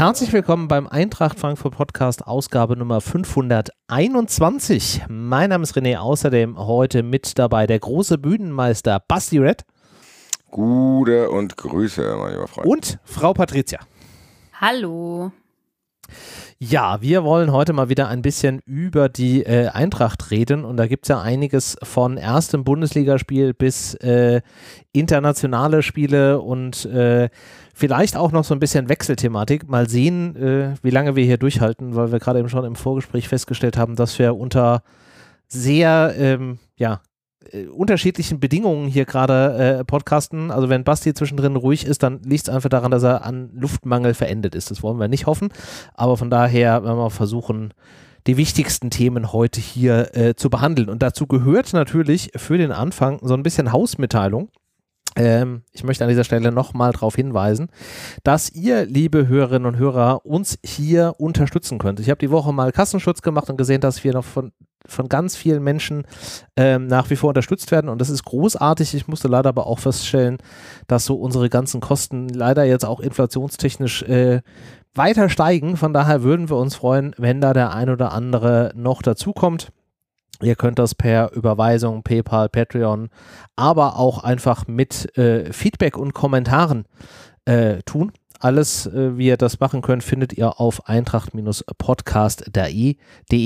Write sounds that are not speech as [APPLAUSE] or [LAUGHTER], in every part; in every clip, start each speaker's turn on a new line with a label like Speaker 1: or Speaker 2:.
Speaker 1: Herzlich willkommen beim Eintracht Frankfurt Podcast, Ausgabe Nummer 521. Mein Name ist René, außerdem heute mit dabei der große Bühnenmeister Basti Red.
Speaker 2: Gute und Grüße, mein lieber Freund.
Speaker 1: Und Frau Patricia.
Speaker 3: Hallo.
Speaker 1: Ja, wir wollen heute mal wieder ein bisschen über die äh, Eintracht reden und da gibt es ja einiges von erstem Bundesligaspiel bis äh, internationale Spiele und äh, vielleicht auch noch so ein bisschen Wechselthematik. Mal sehen, äh, wie lange wir hier durchhalten, weil wir gerade eben schon im Vorgespräch festgestellt haben, dass wir unter sehr ähm, ja, äh, unterschiedlichen Bedingungen hier gerade äh, podcasten. Also wenn Basti zwischendrin ruhig ist, dann liegt es einfach daran, dass er an Luftmangel verendet ist. Das wollen wir nicht hoffen. Aber von daher werden wir versuchen, die wichtigsten Themen heute hier äh, zu behandeln. Und dazu gehört natürlich für den Anfang so ein bisschen Hausmitteilung. Ähm, ich möchte an dieser Stelle nochmal darauf hinweisen, dass ihr, liebe Hörerinnen und Hörer, uns hier unterstützen könnt. Ich habe die Woche mal Kassenschutz gemacht und gesehen, dass wir noch von, von ganz vielen Menschen ähm, nach wie vor unterstützt werden und das ist großartig. Ich musste leider aber auch feststellen, dass so unsere ganzen Kosten leider jetzt auch inflationstechnisch äh, weiter steigen. Von daher würden wir uns freuen, wenn da der ein oder andere noch dazukommt. Ihr könnt das per Überweisung, PayPal, Patreon, aber auch einfach mit äh, Feedback und Kommentaren äh, tun. Alles, äh, wie ihr das machen könnt, findet ihr auf eintracht-podcast.de.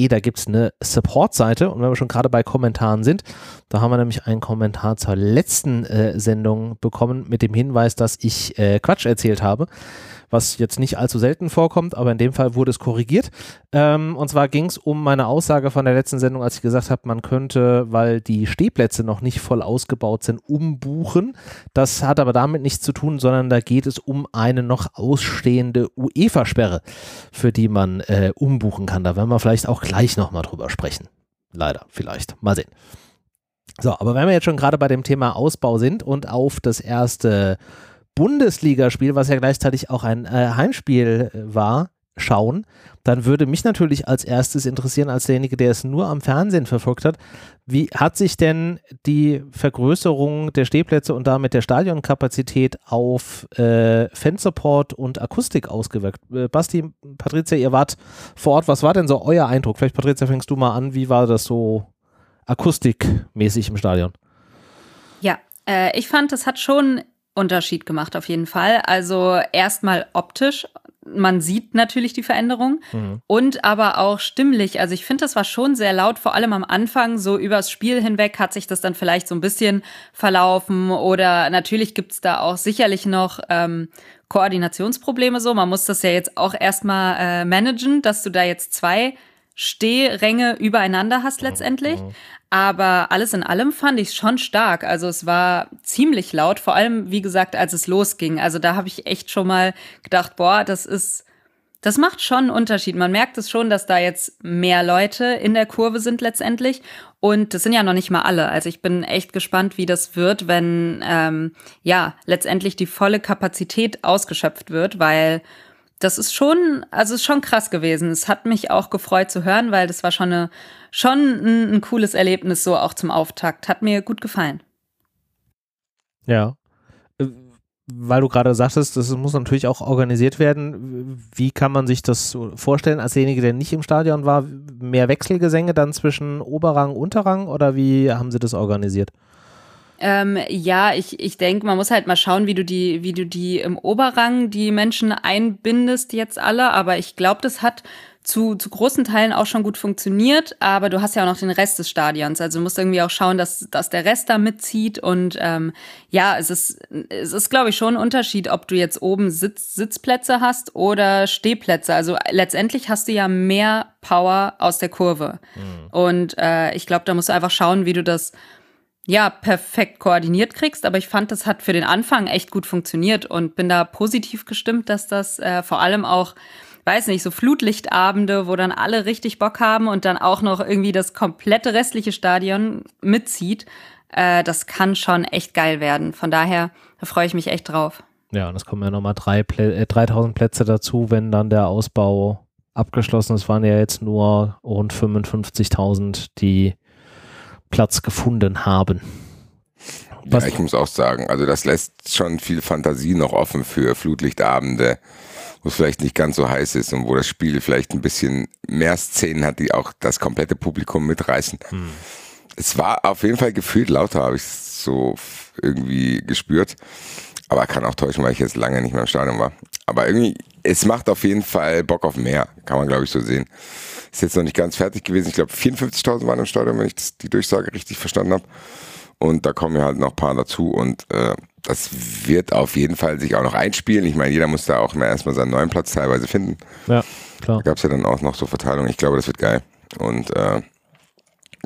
Speaker 1: Da gibt es eine Support-Seite und wenn wir schon gerade bei Kommentaren sind, da haben wir nämlich einen Kommentar zur letzten äh, Sendung bekommen mit dem Hinweis, dass ich äh, Quatsch erzählt habe was jetzt nicht allzu selten vorkommt, aber in dem Fall wurde es korrigiert. Ähm, und zwar ging es um meine Aussage von der letzten Sendung, als ich gesagt habe, man könnte, weil die Stehplätze noch nicht voll ausgebaut sind, umbuchen. Das hat aber damit nichts zu tun, sondern da geht es um eine noch ausstehende UEFA-Sperre, für die man äh, umbuchen kann. Da werden wir vielleicht auch gleich nochmal drüber sprechen. Leider, vielleicht. Mal sehen. So, aber wenn wir jetzt schon gerade bei dem Thema Ausbau sind und auf das erste Bundesligaspiel, was ja gleichzeitig auch ein äh, Heimspiel äh, war, schauen, dann würde mich natürlich als erstes interessieren, als derjenige, der es nur am Fernsehen verfolgt hat, wie hat sich denn die Vergrößerung der Stehplätze und damit der Stadionkapazität auf äh, Fansupport und Akustik ausgewirkt? Äh, Basti, Patricia, ihr wart vor Ort, was war denn so euer Eindruck? Vielleicht, Patricia, fängst du mal an, wie war das so akustikmäßig im Stadion?
Speaker 3: Ja, äh, ich fand, es hat schon Unterschied gemacht auf jeden Fall. Also erstmal optisch. Man sieht natürlich die Veränderung mhm. und aber auch stimmlich. Also ich finde, das war schon sehr laut, vor allem am Anfang. So übers Spiel hinweg hat sich das dann vielleicht so ein bisschen verlaufen oder natürlich gibt's da auch sicherlich noch ähm, Koordinationsprobleme so. Man muss das ja jetzt auch erstmal äh, managen, dass du da jetzt zwei Stehränge übereinander hast letztendlich. Mhm. Aber alles in allem fand ich es schon stark. Also es war ziemlich laut, vor allem, wie gesagt, als es losging. Also da habe ich echt schon mal gedacht, boah, das ist, das macht schon einen Unterschied. Man merkt es schon, dass da jetzt mehr Leute in der Kurve sind letztendlich. Und das sind ja noch nicht mal alle. Also ich bin echt gespannt, wie das wird, wenn ähm, ja letztendlich die volle Kapazität ausgeschöpft wird, weil das ist schon, also ist schon krass gewesen. Es hat mich auch gefreut zu hören, weil das war schon eine, schon ein, ein cooles Erlebnis so auch zum Auftakt. Hat mir gut gefallen.
Speaker 1: Ja. Äh, weil du gerade sagtest, das muss natürlich auch organisiert werden. Wie kann man sich das vorstellen als derjenige, der nicht im Stadion war? Mehr Wechselgesänge dann zwischen Oberrang, Unterrang oder wie haben sie das organisiert?
Speaker 3: Ähm, ja, ich, ich denke, man muss halt mal schauen, wie du die, wie du die im Oberrang die Menschen einbindest jetzt alle. Aber ich glaube, das hat zu, zu großen Teilen auch schon gut funktioniert, aber du hast ja auch noch den Rest des Stadions. Also du musst irgendwie auch schauen, dass, dass der Rest da mitzieht. Und ähm, ja, es ist, es ist, glaube ich, schon ein Unterschied, ob du jetzt oben Sitz, Sitzplätze hast oder Stehplätze. Also letztendlich hast du ja mehr Power aus der Kurve. Mhm. Und äh, ich glaube, da musst du einfach schauen, wie du das ja, perfekt koordiniert kriegst. Aber ich fand, das hat für den Anfang echt gut funktioniert und bin da positiv gestimmt, dass das äh, vor allem auch, weiß nicht, so Flutlichtabende, wo dann alle richtig Bock haben und dann auch noch irgendwie das komplette restliche Stadion mitzieht, äh, das kann schon echt geil werden. Von daher, da freue ich mich echt drauf.
Speaker 1: Ja, und es kommen ja nochmal drei Plä äh, 3000 Plätze dazu, wenn dann der Ausbau abgeschlossen ist. Waren ja jetzt nur rund 55.000, die Platz gefunden haben.
Speaker 2: Was ja, ich muss auch sagen, also das lässt schon viel Fantasie noch offen für Flutlichtabende wo es vielleicht nicht ganz so heiß ist und wo das Spiel vielleicht ein bisschen mehr Szenen hat, die auch das komplette Publikum mitreißen. Hm. Es war auf jeden Fall gefühlt lauter, habe ich so irgendwie gespürt. Aber kann auch täuschen, weil ich jetzt lange nicht mehr im Stadion war. Aber irgendwie, es macht auf jeden Fall Bock auf mehr, kann man glaube ich so sehen. Ist jetzt noch nicht ganz fertig gewesen. Ich glaube 54.000 waren im Stadion, wenn ich das, die Durchsage richtig verstanden habe. Und da kommen ja halt noch ein paar dazu und äh, das wird auf jeden Fall sich auch noch einspielen. Ich meine, jeder muss da auch immer erstmal seinen neuen Platz teilweise finden.
Speaker 1: Ja, klar.
Speaker 2: Da gab es ja dann auch noch so Verteilungen. Ich glaube, das wird geil. Und äh,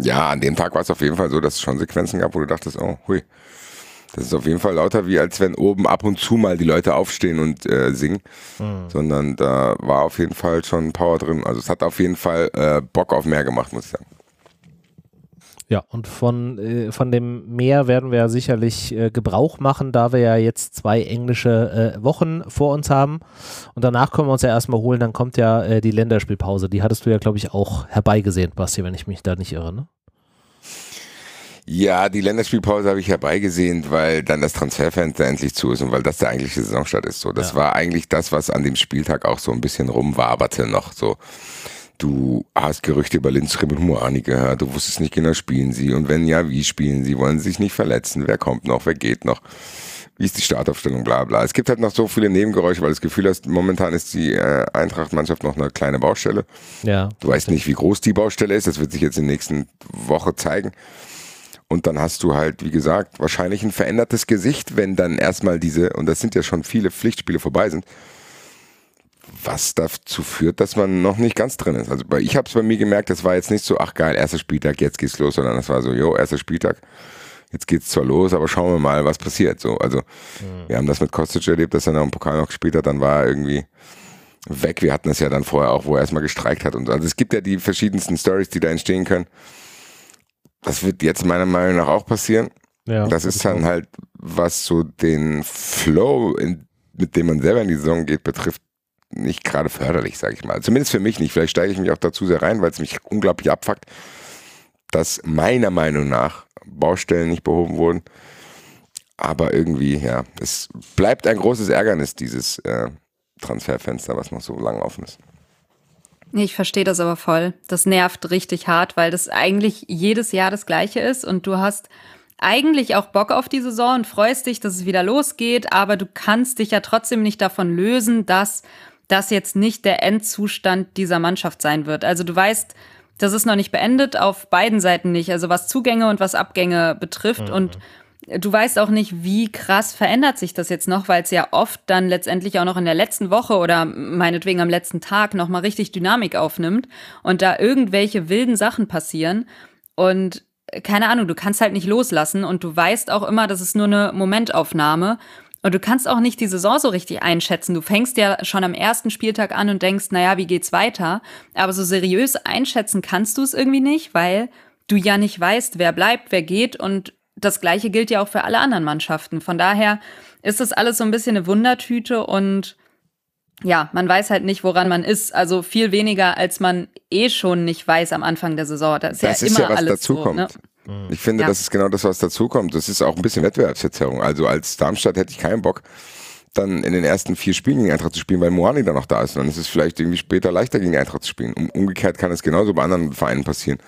Speaker 2: ja, an dem Tag war es auf jeden Fall so, dass es schon Sequenzen gab, wo du dachtest, oh, hui. Das ist auf jeden Fall lauter, wie als wenn oben ab und zu mal die Leute aufstehen und äh, singen. Mhm. Sondern da war auf jeden Fall schon Power drin. Also es hat auf jeden Fall äh, Bock auf mehr gemacht, muss ich sagen.
Speaker 1: Ja, und von, äh, von dem Meer werden wir sicherlich äh, Gebrauch machen, da wir ja jetzt zwei englische äh, Wochen vor uns haben. Und danach können wir uns ja erstmal holen, dann kommt ja äh, die Länderspielpause. Die hattest du ja, glaube ich, auch herbeigesehen, Basti, wenn ich mich da nicht irre, ne?
Speaker 2: Ja, die Länderspielpause habe ich herbeigesehen, weil dann das Transferfenster endlich zu ist und weil das der eigentliche Saisonstart ist. So, das ja. war eigentlich das, was an dem Spieltag auch so ein bisschen rumwaberte noch. So, Du hast Gerüchte über Lindström und Moani gehört. Du wusstest nicht genau, spielen sie? Und wenn ja, wie spielen sie? Wollen sie sich nicht verletzen? Wer kommt noch? Wer geht noch? Wie ist die Startaufstellung? Bla, bla. Es gibt halt noch so viele Nebengeräusche, weil das Gefühl hast, momentan ist die äh, Eintracht-Mannschaft noch eine kleine Baustelle.
Speaker 1: Ja.
Speaker 2: Du weißt nicht, wie groß die Baustelle ist. Das wird sich jetzt in der nächsten Woche zeigen. Und dann hast du halt, wie gesagt, wahrscheinlich ein verändertes Gesicht, wenn dann erstmal diese, und das sind ja schon viele Pflichtspiele vorbei sind, was dazu führt, dass man noch nicht ganz drin ist. Also ich habe es bei mir gemerkt, das war jetzt nicht so, ach geil, erster Spieltag, jetzt geht's los, sondern das war so, jo, erster Spieltag, jetzt geht's zwar los, aber schauen wir mal, was passiert. So, also mhm. wir haben das mit Kostic erlebt, dass er noch im Pokal noch gespielt hat, dann war er irgendwie weg. Wir hatten das ja dann vorher auch, wo er erstmal gestreikt hat und so. Also es gibt ja die verschiedensten Stories, die da entstehen können. Das wird jetzt meiner Meinung nach auch passieren. Ja, das ist dann halt, was so den Flow, in, mit dem man selber in die Saison geht, betrifft, nicht gerade förderlich, sage ich mal. Zumindest für mich nicht. Vielleicht steige ich mich auch dazu sehr rein, weil es mich unglaublich abfuckt, dass meiner Meinung nach Baustellen nicht behoben wurden. Aber irgendwie, ja, es bleibt ein großes Ärgernis, dieses äh, Transferfenster, was noch so lang offen ist.
Speaker 3: Ich verstehe das aber voll. Das nervt richtig hart, weil das eigentlich jedes Jahr das gleiche ist und du hast eigentlich auch Bock auf die Saison und freust dich, dass es wieder losgeht, aber du kannst dich ja trotzdem nicht davon lösen, dass das jetzt nicht der Endzustand dieser Mannschaft sein wird. Also du weißt, das ist noch nicht beendet, auf beiden Seiten nicht, also was Zugänge und was Abgänge betrifft. Mhm. Und du weißt auch nicht, wie krass verändert sich das jetzt noch, weil es ja oft dann letztendlich auch noch in der letzten Woche oder meinetwegen am letzten Tag nochmal richtig Dynamik aufnimmt und da irgendwelche wilden Sachen passieren. Und keine Ahnung, du kannst halt nicht loslassen und du weißt auch immer, das ist nur eine Momentaufnahme. Und du kannst auch nicht die Saison so richtig einschätzen. Du fängst ja schon am ersten Spieltag an und denkst, naja, wie geht's weiter? Aber so seriös einschätzen kannst du es irgendwie nicht, weil du ja nicht weißt, wer bleibt, wer geht. Und das Gleiche gilt ja auch für alle anderen Mannschaften. Von daher ist das alles so ein bisschen eine Wundertüte und ja, man weiß halt nicht, woran man ist. Also viel weniger, als man eh schon nicht weiß am Anfang der Saison.
Speaker 2: Das ist das ja ist immer ja, was dazukommt. So, ne? Ich finde, ja. das ist genau das, was dazukommt. Das ist auch ein bisschen Wettbewerbsverzerrung. Also als Darmstadt hätte ich keinen Bock, dann in den ersten vier Spielen gegen Eintracht zu spielen, weil Moani dann noch da ist. Und dann ist es vielleicht irgendwie später leichter gegen Eintracht zu spielen. Um, umgekehrt kann es genauso bei anderen Vereinen passieren,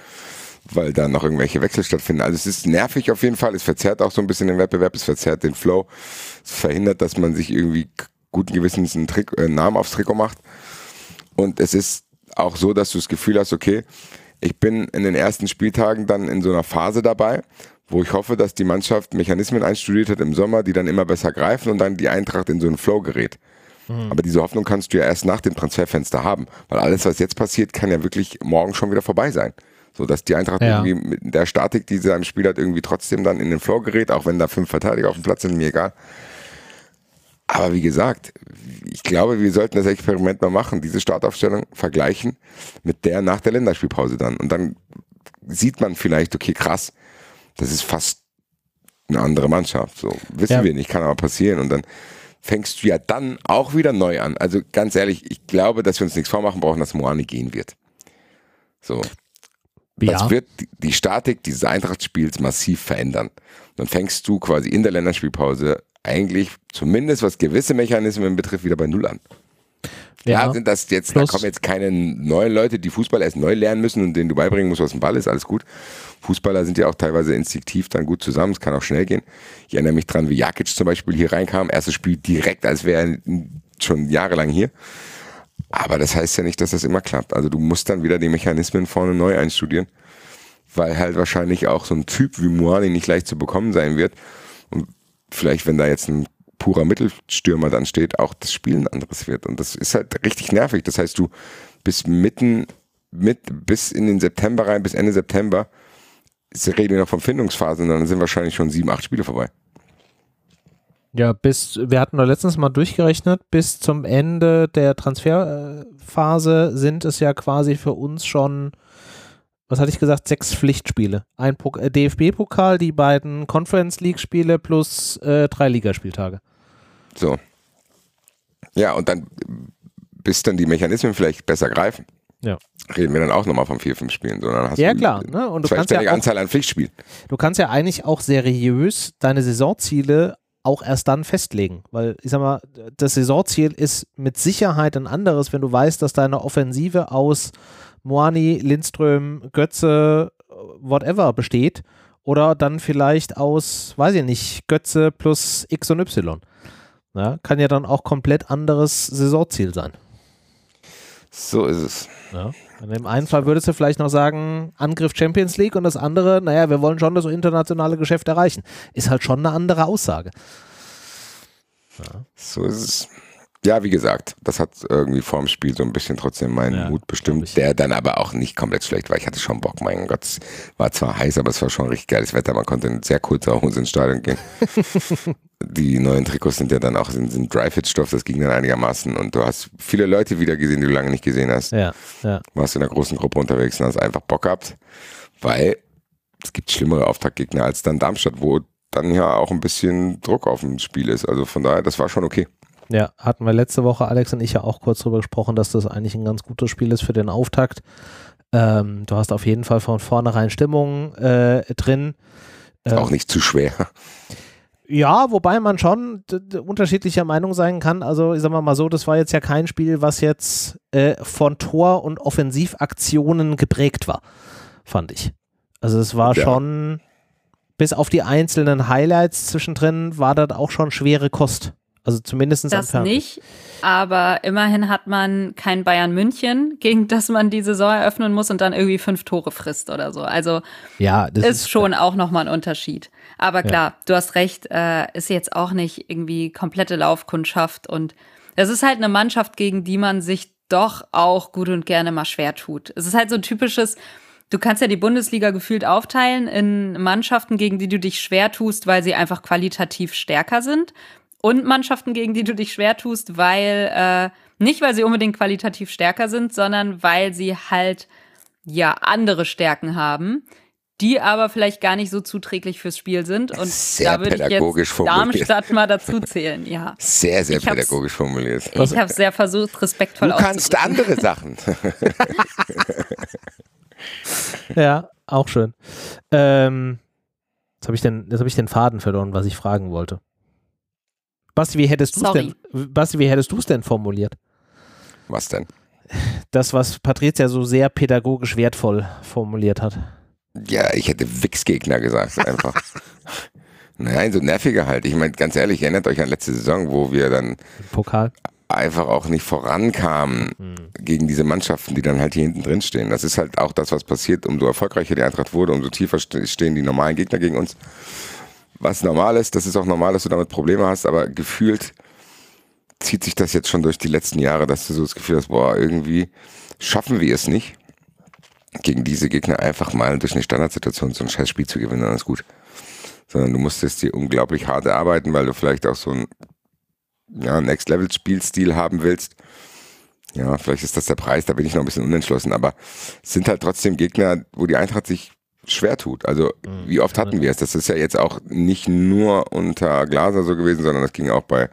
Speaker 2: weil da noch irgendwelche Wechsel stattfinden. Also es ist nervig auf jeden Fall. Es verzerrt auch so ein bisschen den Wettbewerb, es verzerrt den Flow. Es verhindert, dass man sich irgendwie guten Gewissens einen Trick, äh, Namen aufs Trikot macht. Und es ist auch so, dass du das Gefühl hast, okay, ich bin in den ersten Spieltagen dann in so einer Phase dabei, wo ich hoffe, dass die Mannschaft Mechanismen einstudiert hat im Sommer, die dann immer besser greifen und dann die Eintracht in so einen Flow gerät. Mhm. Aber diese Hoffnung kannst du ja erst nach dem Transferfenster haben, weil alles, was jetzt passiert, kann ja wirklich morgen schon wieder vorbei sein. So dass die Eintracht ja. irgendwie mit der Statik, die sie am Spiel hat, irgendwie trotzdem dann in den Flow gerät, auch wenn da fünf Verteidiger auf dem Platz sind, mir egal. Aber wie gesagt, ich glaube, wir sollten das Experiment mal machen, diese Startaufstellung vergleichen mit der nach der Länderspielpause dann. Und dann sieht man vielleicht, okay, krass, das ist fast eine andere Mannschaft. So, wissen ja. wir nicht, kann aber passieren. Und dann fängst du ja dann auch wieder neu an. Also ganz ehrlich, ich glaube, dass wir uns nichts vormachen brauchen, dass Moani gehen wird. So. Ja. Das wird die Statik dieses Eintrachtspiels massiv verändern. Dann fängst du quasi in der Länderspielpause eigentlich zumindest was gewisse Mechanismen betrifft wieder bei Null an. Klar ja. sind das jetzt, Plus. da kommen jetzt keine neuen Leute, die Fußball erst neu lernen müssen und denen du beibringen musst, was ein Ball ist, alles gut. Fußballer sind ja auch teilweise instinktiv dann gut zusammen, es kann auch schnell gehen. Ich erinnere mich dran, wie Jakic zum Beispiel hier reinkam, erstes Spiel direkt, als wäre er schon jahrelang hier. Aber das heißt ja nicht, dass das immer klappt. Also du musst dann wieder die Mechanismen vorne neu einstudieren, weil halt wahrscheinlich auch so ein Typ wie Muani nicht leicht zu bekommen sein wird. Und vielleicht, wenn da jetzt ein purer Mittelstürmer dann steht, auch das Spiel ein anderes wird. Und das ist halt richtig nervig. Das heißt, du bist mitten mit bis in den September rein, bis Ende September, reden wir noch von Findungsphase und dann sind wahrscheinlich schon sieben, acht Spiele vorbei.
Speaker 1: Ja, bis, wir hatten doch letztens mal durchgerechnet, bis zum Ende der Transferphase sind es ja quasi für uns schon, was hatte ich gesagt, sechs Pflichtspiele. Ein äh, DFB-Pokal, die beiden Conference League-Spiele plus äh, drei Ligaspieltage.
Speaker 2: So. Ja, und dann, bis dann die Mechanismen vielleicht besser greifen.
Speaker 1: Ja.
Speaker 2: Reden wir dann auch nochmal von vier, fünf Spielen, sondern hast
Speaker 1: ja, klar. Ne?
Speaker 2: Und du kannst ja auch, Anzahl an Pflichtspielen.
Speaker 1: Du kannst ja eigentlich auch seriös deine Saisonziele auch erst dann festlegen. Weil ich sag mal, das Saisonziel ist mit Sicherheit ein anderes, wenn du weißt, dass deine Offensive aus Moani, Lindström, Götze, whatever besteht. Oder dann vielleicht aus, weiß ich nicht, Götze plus X und Y. Ja, kann ja dann auch komplett anderes Saisonziel sein.
Speaker 2: So ist es.
Speaker 1: Ja. In dem einen Fall würdest du vielleicht noch sagen, Angriff Champions League und das andere, naja, wir wollen schon das internationale Geschäft erreichen. Ist halt schon eine andere Aussage.
Speaker 2: Ja. So ist es. Ja, wie gesagt, das hat irgendwie vorm Spiel so ein bisschen trotzdem meinen ja, Mut bestimmt, der dann aber auch nicht komplett schlecht war. Ich hatte schon Bock, mein Gott, es war zwar heiß, aber es war schon richtig geiles Wetter. Man konnte in sehr kurzer Hose ins Stadion gehen. [LAUGHS] die neuen Trikots sind ja dann auch sind, sind Dry-Fit-Stoff, das ging dann einigermaßen und du hast viele Leute wieder gesehen, die du lange nicht gesehen hast.
Speaker 1: Ja, ja.
Speaker 2: Warst in einer großen Gruppe unterwegs und hast einfach Bock gehabt, weil es gibt schlimmere Auftaktgegner als dann Darmstadt, wo dann ja auch ein bisschen Druck auf dem Spiel ist. Also von daher, das war schon okay.
Speaker 1: Ja, hatten wir letzte Woche, Alex und ich ja auch kurz darüber gesprochen, dass das eigentlich ein ganz gutes Spiel ist für den Auftakt. Ähm, du hast auf jeden Fall von vornherein Stimmung äh, drin.
Speaker 2: Ähm, auch nicht zu schwer.
Speaker 1: Ja, wobei man schon unterschiedlicher Meinung sein kann. Also, ich sag mal so, das war jetzt ja kein Spiel, was jetzt äh, von Tor- und Offensivaktionen geprägt war, fand ich. Also, es war ja. schon, bis auf die einzelnen Highlights zwischendrin, war das auch schon schwere Kost. Also zumindest
Speaker 3: Das nicht, aber immerhin hat man kein Bayern München, gegen das man die Saison eröffnen muss und dann irgendwie fünf Tore frisst oder so. Also
Speaker 1: ja, das
Speaker 3: ist, ist schon auch nochmal ein Unterschied. Aber klar, ja. du hast recht, äh, ist jetzt auch nicht irgendwie komplette Laufkundschaft und es ist halt eine Mannschaft, gegen die man sich doch auch gut und gerne mal schwer tut. Es ist halt so ein typisches, Du kannst ja die Bundesliga gefühlt aufteilen in Mannschaften, gegen die du dich schwer tust, weil sie einfach qualitativ stärker sind und Mannschaften, gegen die du dich schwer tust, weil äh, nicht, weil sie unbedingt qualitativ stärker sind, sondern weil sie halt ja andere Stärken haben, die aber vielleicht gar nicht so zuträglich fürs Spiel sind. Und
Speaker 2: sehr da würde ich jetzt
Speaker 3: formuliert. Darmstadt mal dazu zählen, ja.
Speaker 2: Sehr, sehr ich pädagogisch formuliert.
Speaker 3: Ich habe sehr versucht, respektvoll
Speaker 2: Du kannst andere Sachen. [LAUGHS] [LAUGHS]
Speaker 1: ja, auch schön. Ähm, jetzt habe ich, den, hab ich den Faden verloren, was ich fragen wollte. Basti, wie hättest du es denn, Basti, wie hättest du es denn formuliert?
Speaker 2: Was denn?
Speaker 1: Das, was Patricia so sehr pädagogisch wertvoll formuliert hat.
Speaker 2: Ja, ich hätte Wix-Gegner gesagt, einfach. [LAUGHS] Nein, so nerviger halt. Ich meine, ganz ehrlich, erinnert euch an letzte Saison, wo wir dann
Speaker 1: Pokal
Speaker 2: einfach auch nicht vorankamen mhm. gegen diese Mannschaften, die dann halt hier hinten drin stehen. Das ist halt auch das, was passiert. Umso erfolgreicher die Eintracht wurde, umso tiefer stehen die normalen Gegner gegen uns was normal ist. Das ist auch normal, dass du damit Probleme hast, aber gefühlt zieht sich das jetzt schon durch die letzten Jahre, dass du so das Gefühl hast, boah, irgendwie schaffen wir es nicht, gegen diese Gegner einfach mal durch eine Standardsituation so ein scheiß Spiel zu gewinnen, dann ist gut. Sondern du musstest dir unglaublich hart erarbeiten, weil du vielleicht auch so ein ja, Next-Level-Spielstil haben willst. Ja, vielleicht ist das der Preis, da bin ich noch ein bisschen unentschlossen, aber es sind halt trotzdem Gegner, wo die Eintracht sich schwer tut. Also mhm. wie oft hatten wir es? Das ist ja jetzt auch nicht nur unter Glaser so gewesen, sondern das ging auch bei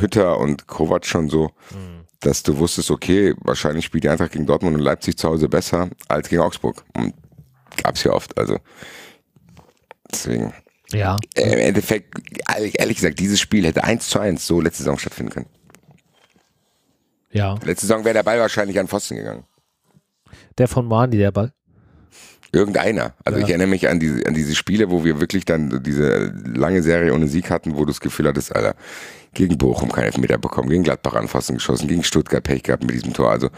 Speaker 2: Hütter und Kovac schon so, mhm. dass du wusstest, okay, wahrscheinlich spielt die Eintracht gegen Dortmund und Leipzig zu Hause besser als gegen Augsburg. Und gab es ja oft. Also deswegen.
Speaker 1: Ja.
Speaker 2: Im Endeffekt, ehrlich, ehrlich gesagt, dieses Spiel hätte eins zu eins so letzte Saison stattfinden können.
Speaker 1: Ja.
Speaker 2: Letzte Saison wäre der Ball wahrscheinlich an Pfosten gegangen.
Speaker 1: Der von Moani, der Ball?
Speaker 2: Irgendeiner. Also ja. ich erinnere mich an diese, an diese Spiele, wo wir wirklich dann diese lange Serie ohne Sieg hatten, wo du das Gefühl hattest, Alter, gegen Bochum keinen Elfmeter bekommen, gegen Gladbach anfassen geschossen, gegen Stuttgart Pech gehabt mit diesem Tor. Also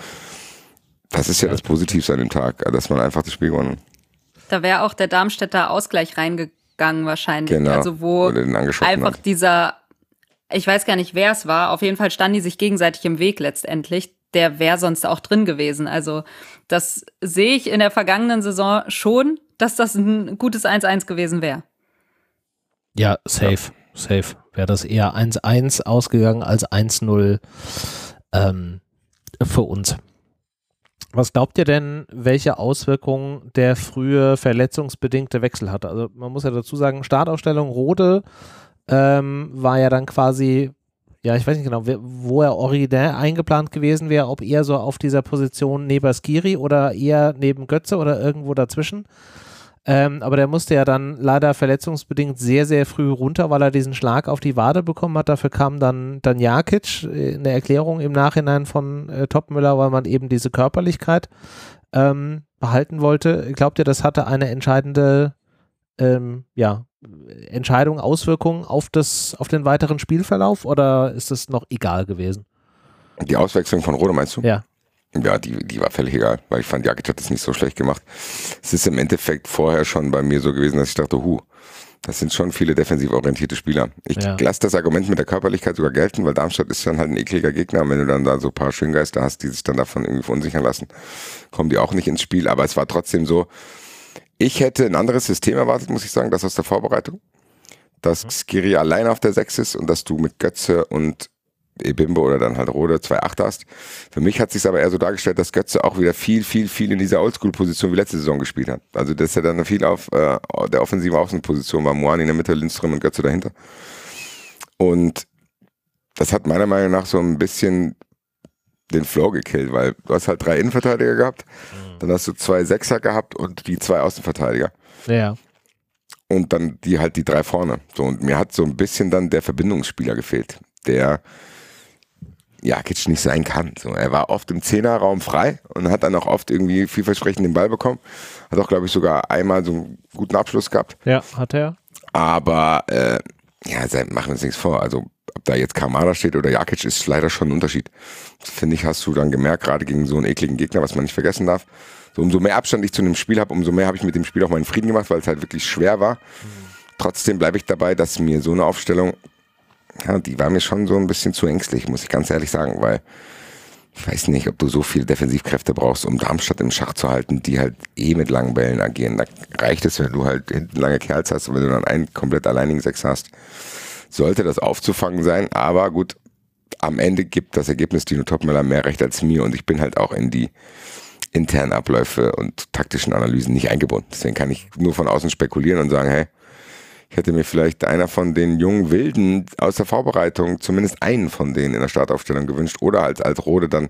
Speaker 2: das ist ja, ja. das Positivste an dem Tag, dass man einfach das Spiel gewonnen
Speaker 3: Da wäre auch der Darmstädter Ausgleich reingegangen wahrscheinlich. Genau. Also wo einfach hat. dieser, ich weiß gar nicht, wer es war, auf jeden Fall standen die sich gegenseitig im Weg letztendlich der wäre sonst auch drin gewesen. Also das sehe ich in der vergangenen Saison schon, dass das ein gutes 1-1 gewesen wäre.
Speaker 1: Ja, safe, safe. Wäre das eher 1-1 ausgegangen als 1-0 ähm, für uns. Was glaubt ihr denn, welche Auswirkungen der frühe verletzungsbedingte Wechsel hatte? Also man muss ja dazu sagen, Startaufstellung Rode ähm, war ja dann quasi ja, ich weiß nicht genau, wo er originär eingeplant gewesen wäre, ob eher so auf dieser Position neben Skiri oder eher neben Götze oder irgendwo dazwischen. Ähm, aber der musste ja dann leider verletzungsbedingt sehr, sehr früh runter, weil er diesen Schlag auf die Wade bekommen hat. Dafür kam dann, dann Jakic in der Erklärung im Nachhinein von äh, Topmüller, weil man eben diese Körperlichkeit ähm, behalten wollte. Glaubt ihr, das hatte eine entscheidende ähm, ja, Entscheidung, Auswirkungen auf, das, auf den weiteren Spielverlauf oder ist es noch egal gewesen?
Speaker 2: Die Auswechslung von Rode meinst du?
Speaker 1: Ja.
Speaker 2: Ja, die, die war völlig egal, weil ich fand, Jakic hat das nicht so schlecht gemacht. Es ist im Endeffekt vorher schon bei mir so gewesen, dass ich dachte, hu, das sind schon viele defensiv orientierte Spieler. Ich ja. lasse das Argument mit der Körperlichkeit sogar gelten, weil Darmstadt ist dann halt ein ekliger Gegner. Und wenn du dann da so ein paar Schöngeister hast, die sich dann davon irgendwie verunsichern lassen, kommen die auch nicht ins Spiel. Aber es war trotzdem so, ich hätte ein anderes System erwartet, muss ich sagen, das aus der Vorbereitung. Dass mhm. Skiri allein auf der 6 ist und dass du mit Götze und Ebimbe oder dann halt Rode 2-8 hast. Für mich hat sich aber eher so dargestellt, dass Götze auch wieder viel, viel, viel in dieser Oldschool-Position wie letzte Saison gespielt hat. Also dass er dann viel auf äh, der offensiven Außenposition war. Moani in der Mitte, Lindström und Götze dahinter. Und das hat meiner Meinung nach so ein bisschen den Flow gekillt, weil du hast halt drei Innenverteidiger gehabt. Mhm dann hast du zwei Sechser gehabt und die zwei Außenverteidiger.
Speaker 1: Ja.
Speaker 2: Und dann die halt die drei vorne. So, und mir hat so ein bisschen dann der Verbindungsspieler gefehlt, der Jakic nicht sein kann. So, er war oft im Zehnerraum frei und hat dann auch oft irgendwie vielversprechend den Ball bekommen. Hat auch, glaube ich, sogar einmal so einen guten Abschluss gehabt.
Speaker 1: Ja, hat er.
Speaker 2: Aber äh, ja, machen wir uns nichts vor. Also ob da jetzt Kamada steht oder Jakic, ist leider schon ein Unterschied. Finde ich, hast du dann gemerkt, gerade gegen so einen ekligen Gegner, was man nicht vergessen darf. So, umso mehr Abstand ich zu einem Spiel habe, umso mehr habe ich mit dem Spiel auch meinen Frieden gemacht, weil es halt wirklich schwer war. Mhm. Trotzdem bleibe ich dabei, dass mir so eine Aufstellung, ja, die war mir schon so ein bisschen zu ängstlich, muss ich ganz ehrlich sagen, weil ich weiß nicht, ob du so viele Defensivkräfte brauchst, um Darmstadt im Schach zu halten, die halt eh mit langen Bällen agieren. Da reicht es, wenn du halt hinten lange Kerls hast und wenn du dann einen komplett alleinigen Sechs hast sollte das aufzufangen sein. Aber gut, am Ende gibt das Ergebnis Dino Topmüller mehr Recht als mir und ich bin halt auch in die internen Abläufe und taktischen Analysen nicht eingebunden. Deswegen kann ich nur von außen spekulieren und sagen, hey, ich hätte mir vielleicht einer von den jungen Wilden aus der Vorbereitung, zumindest einen von denen in der Startaufstellung gewünscht oder als, als Rode dann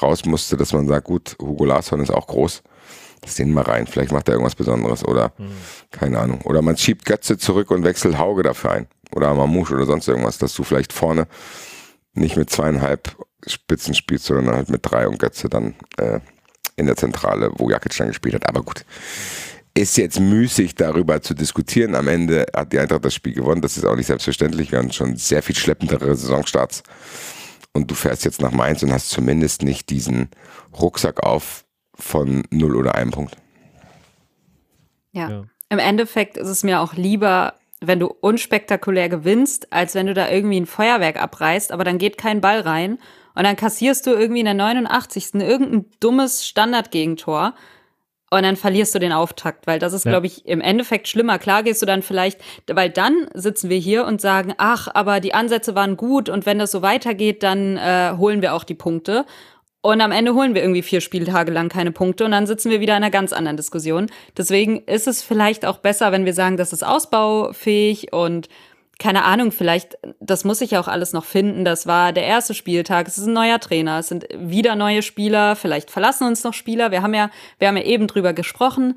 Speaker 2: raus musste, dass man sagt, gut, Hugo Larsson ist auch groß. Lass den mal rein, vielleicht macht er irgendwas Besonderes oder mhm. keine Ahnung. Oder man schiebt Götze zurück und wechselt Hauge dafür ein oder Mamouche oder sonst irgendwas, dass du vielleicht vorne nicht mit zweieinhalb Spitzen spielst, sondern halt mit drei und Götze dann äh, in der Zentrale, wo Jakic dann gespielt hat. Aber gut, ist jetzt müßig darüber zu diskutieren. Am Ende hat die Eintracht das Spiel gewonnen. Das ist auch nicht selbstverständlich. Wir haben schon sehr viel schleppendere Saisonstarts. Und du fährst jetzt nach Mainz und hast zumindest nicht diesen Rucksack auf von 0 oder 1 Punkt.
Speaker 3: Ja. ja. Im Endeffekt ist es mir auch lieber, wenn du unspektakulär gewinnst, als wenn du da irgendwie ein Feuerwerk abreißt, aber dann geht kein Ball rein und dann kassierst du irgendwie in der 89. irgendein dummes Standardgegentor und dann verlierst du den Auftakt, weil das ist, ja. glaube ich, im Endeffekt schlimmer. Klar gehst du dann vielleicht, weil dann sitzen wir hier und sagen, ach, aber die Ansätze waren gut und wenn das so weitergeht, dann äh, holen wir auch die Punkte. Und am Ende holen wir irgendwie vier Spieltage lang keine Punkte und dann sitzen wir wieder in einer ganz anderen Diskussion. Deswegen ist es vielleicht auch besser, wenn wir sagen, das ist ausbaufähig und keine Ahnung, vielleicht, das muss ich ja auch alles noch finden. Das war der erste Spieltag, es ist ein neuer Trainer, es sind wieder neue Spieler, vielleicht verlassen uns noch Spieler. Wir haben ja, wir haben ja eben drüber gesprochen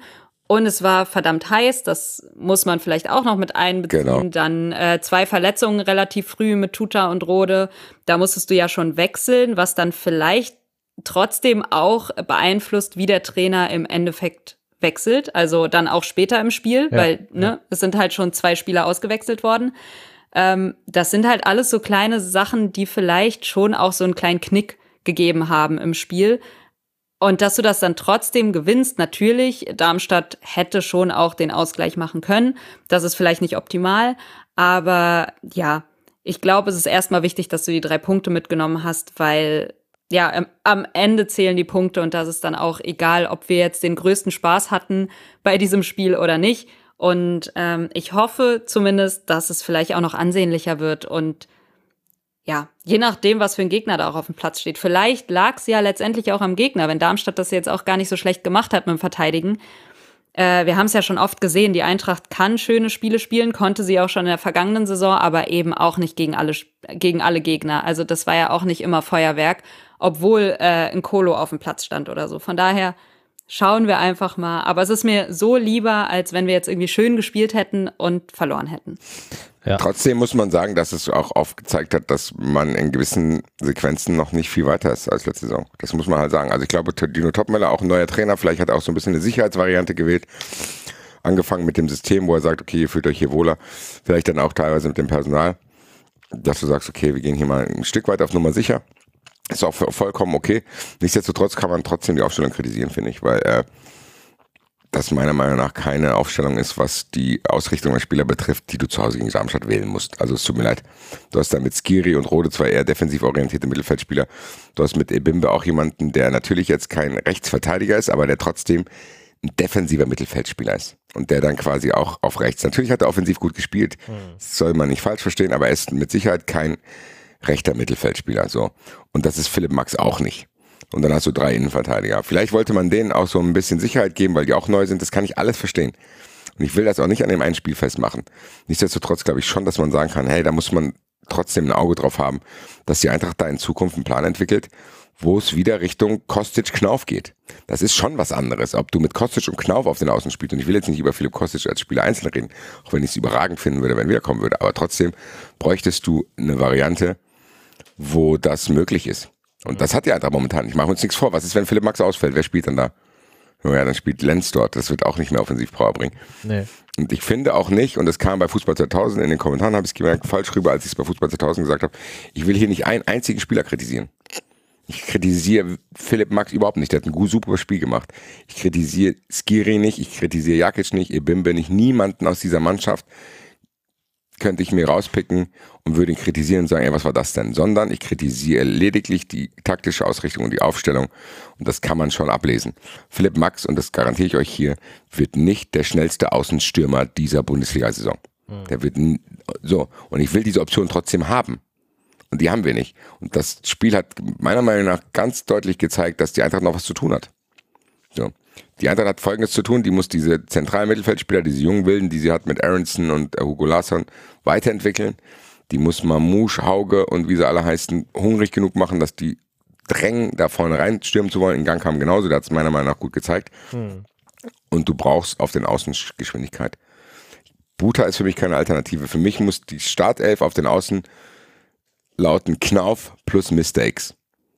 Speaker 3: Und es war verdammt heiß, das muss man vielleicht auch noch mit einbeziehen. Genau. Dann äh, zwei Verletzungen relativ früh mit Tuta und Rode. Da musstest du ja schon wechseln, was dann vielleicht trotzdem auch beeinflusst, wie der Trainer im Endeffekt wechselt. Also dann auch später im Spiel, ja, weil ne, ja. es sind halt schon zwei Spieler ausgewechselt worden. Ähm, das sind halt alles so kleine Sachen, die vielleicht schon auch so einen kleinen Knick gegeben haben im Spiel. Und dass du das dann trotzdem gewinnst, natürlich, Darmstadt hätte schon auch den Ausgleich machen können. Das ist vielleicht nicht optimal, aber ja, ich glaube, es ist erstmal wichtig, dass du die drei Punkte mitgenommen hast, weil ja, am Ende zählen die Punkte und das ist dann auch egal, ob wir jetzt den größten Spaß hatten bei diesem Spiel oder nicht. Und ähm, ich hoffe zumindest, dass es vielleicht auch noch ansehnlicher wird und ja, je nachdem, was für ein Gegner da auch auf dem Platz steht. Vielleicht lag es ja letztendlich auch am Gegner, wenn Darmstadt das jetzt auch gar nicht so schlecht gemacht hat mit dem Verteidigen. Äh, wir haben es ja schon oft gesehen, die Eintracht kann schöne Spiele spielen, konnte sie auch schon in der vergangenen Saison, aber eben auch nicht gegen alle, gegen alle Gegner. Also das war ja auch nicht immer Feuerwerk, obwohl äh, ein Kolo auf dem Platz stand oder so. Von daher schauen wir einfach mal. Aber es ist mir so lieber, als wenn wir jetzt irgendwie schön gespielt hätten und verloren hätten.
Speaker 2: Ja. Trotzdem muss man sagen, dass es auch aufgezeigt hat, dass man in gewissen Sequenzen noch nicht viel weiter ist als letzte Saison. Das muss man halt sagen. Also ich glaube, Dino Topmiller, auch ein neuer Trainer, vielleicht hat er auch so ein bisschen eine Sicherheitsvariante gewählt. Angefangen mit dem System, wo er sagt, okay, ihr fühlt euch hier wohler. Vielleicht dann auch teilweise mit dem Personal. Dass du sagst, okay, wir gehen hier mal ein Stück weit auf Nummer sicher. Ist auch vollkommen okay. Nichtsdestotrotz kann man trotzdem die Aufstellung kritisieren, finde ich, weil äh, das meiner Meinung nach keine Aufstellung ist, was die Ausrichtung der Spieler betrifft, die du zu Hause gegen Darmstadt wählen musst. Also es tut mir leid. Du hast da mit Skiri und Rode zwei eher defensiv orientierte Mittelfeldspieler. Du hast mit Ebimbe auch jemanden, der natürlich jetzt kein Rechtsverteidiger ist, aber der trotzdem ein defensiver Mittelfeldspieler ist. Und der dann quasi auch auf rechts. Natürlich hat er offensiv gut gespielt. Hm. Das soll man nicht falsch verstehen, aber er ist mit Sicherheit kein rechter Mittelfeldspieler. So. Und das ist Philipp Max auch nicht. Und dann hast du drei Innenverteidiger. Vielleicht wollte man denen auch so ein bisschen Sicherheit geben, weil die auch neu sind. Das kann ich alles verstehen. Und ich will das auch nicht an dem einen Spiel festmachen. Nichtsdestotrotz glaube ich schon, dass man sagen kann, hey, da muss man trotzdem ein Auge drauf haben, dass die Eintracht da in Zukunft einen Plan entwickelt, wo es wieder Richtung Kostic-Knauf geht. Das ist schon was anderes, ob du mit Kostic und Knauf auf den Außen spielst. Und ich will jetzt nicht über Philipp Kostic als Spieler einzeln reden, auch wenn ich es überragend finden würde, wenn er kommen würde. Aber trotzdem bräuchtest du eine Variante, wo das möglich ist. Und das hat die Eintracht momentan nicht. Machen wir uns nichts vor. Was ist, wenn Philipp Max ausfällt? Wer spielt dann da? Ja, dann spielt Lenz dort. Das wird auch nicht mehr Offensivpower bringen. Nee. Und ich finde auch nicht, und das kam bei Fußball 2000, in den Kommentaren habe ich es gemerkt, falsch rüber, als ich es bei Fußball 2000 gesagt habe, ich will hier nicht einen einzigen Spieler kritisieren. Ich kritisiere Philipp Max überhaupt nicht. Der hat ein super Spiel gemacht. Ich kritisiere Skiri nicht, ich kritisiere Jakic nicht, Ibimbe nicht, niemanden aus dieser Mannschaft könnte ich mir rauspicken und würde ihn kritisieren und sagen, ey, was war das denn? Sondern ich kritisiere lediglich die taktische Ausrichtung und die Aufstellung und das kann man schon ablesen. Philipp Max, und das garantiere ich euch hier, wird nicht der schnellste Außenstürmer dieser Bundesliga-Saison. Mhm. Der wird so und ich will diese Option trotzdem haben. Und die haben wir nicht. Und das Spiel hat meiner Meinung nach ganz deutlich gezeigt, dass die Eintracht noch was zu tun hat. So. Die Eintracht hat Folgendes zu tun, die muss diese zentralen Mittelfeldspieler, diese jungen Wilden, die sie hat mit Aronson und äh, Hugo Larsson, weiterentwickeln. Die muss Mamouche, Hauge und wie sie alle heißen, hungrig genug machen, dass die drängen, da vorne reinstürmen zu wollen. In Gang kam genauso, der hat es meiner Meinung nach gut gezeigt. Hm. Und du brauchst auf den Außen Geschwindigkeit. Buta ist für mich keine Alternative. Für mich muss die Startelf auf den Außen lauten Knauf plus Mistakes.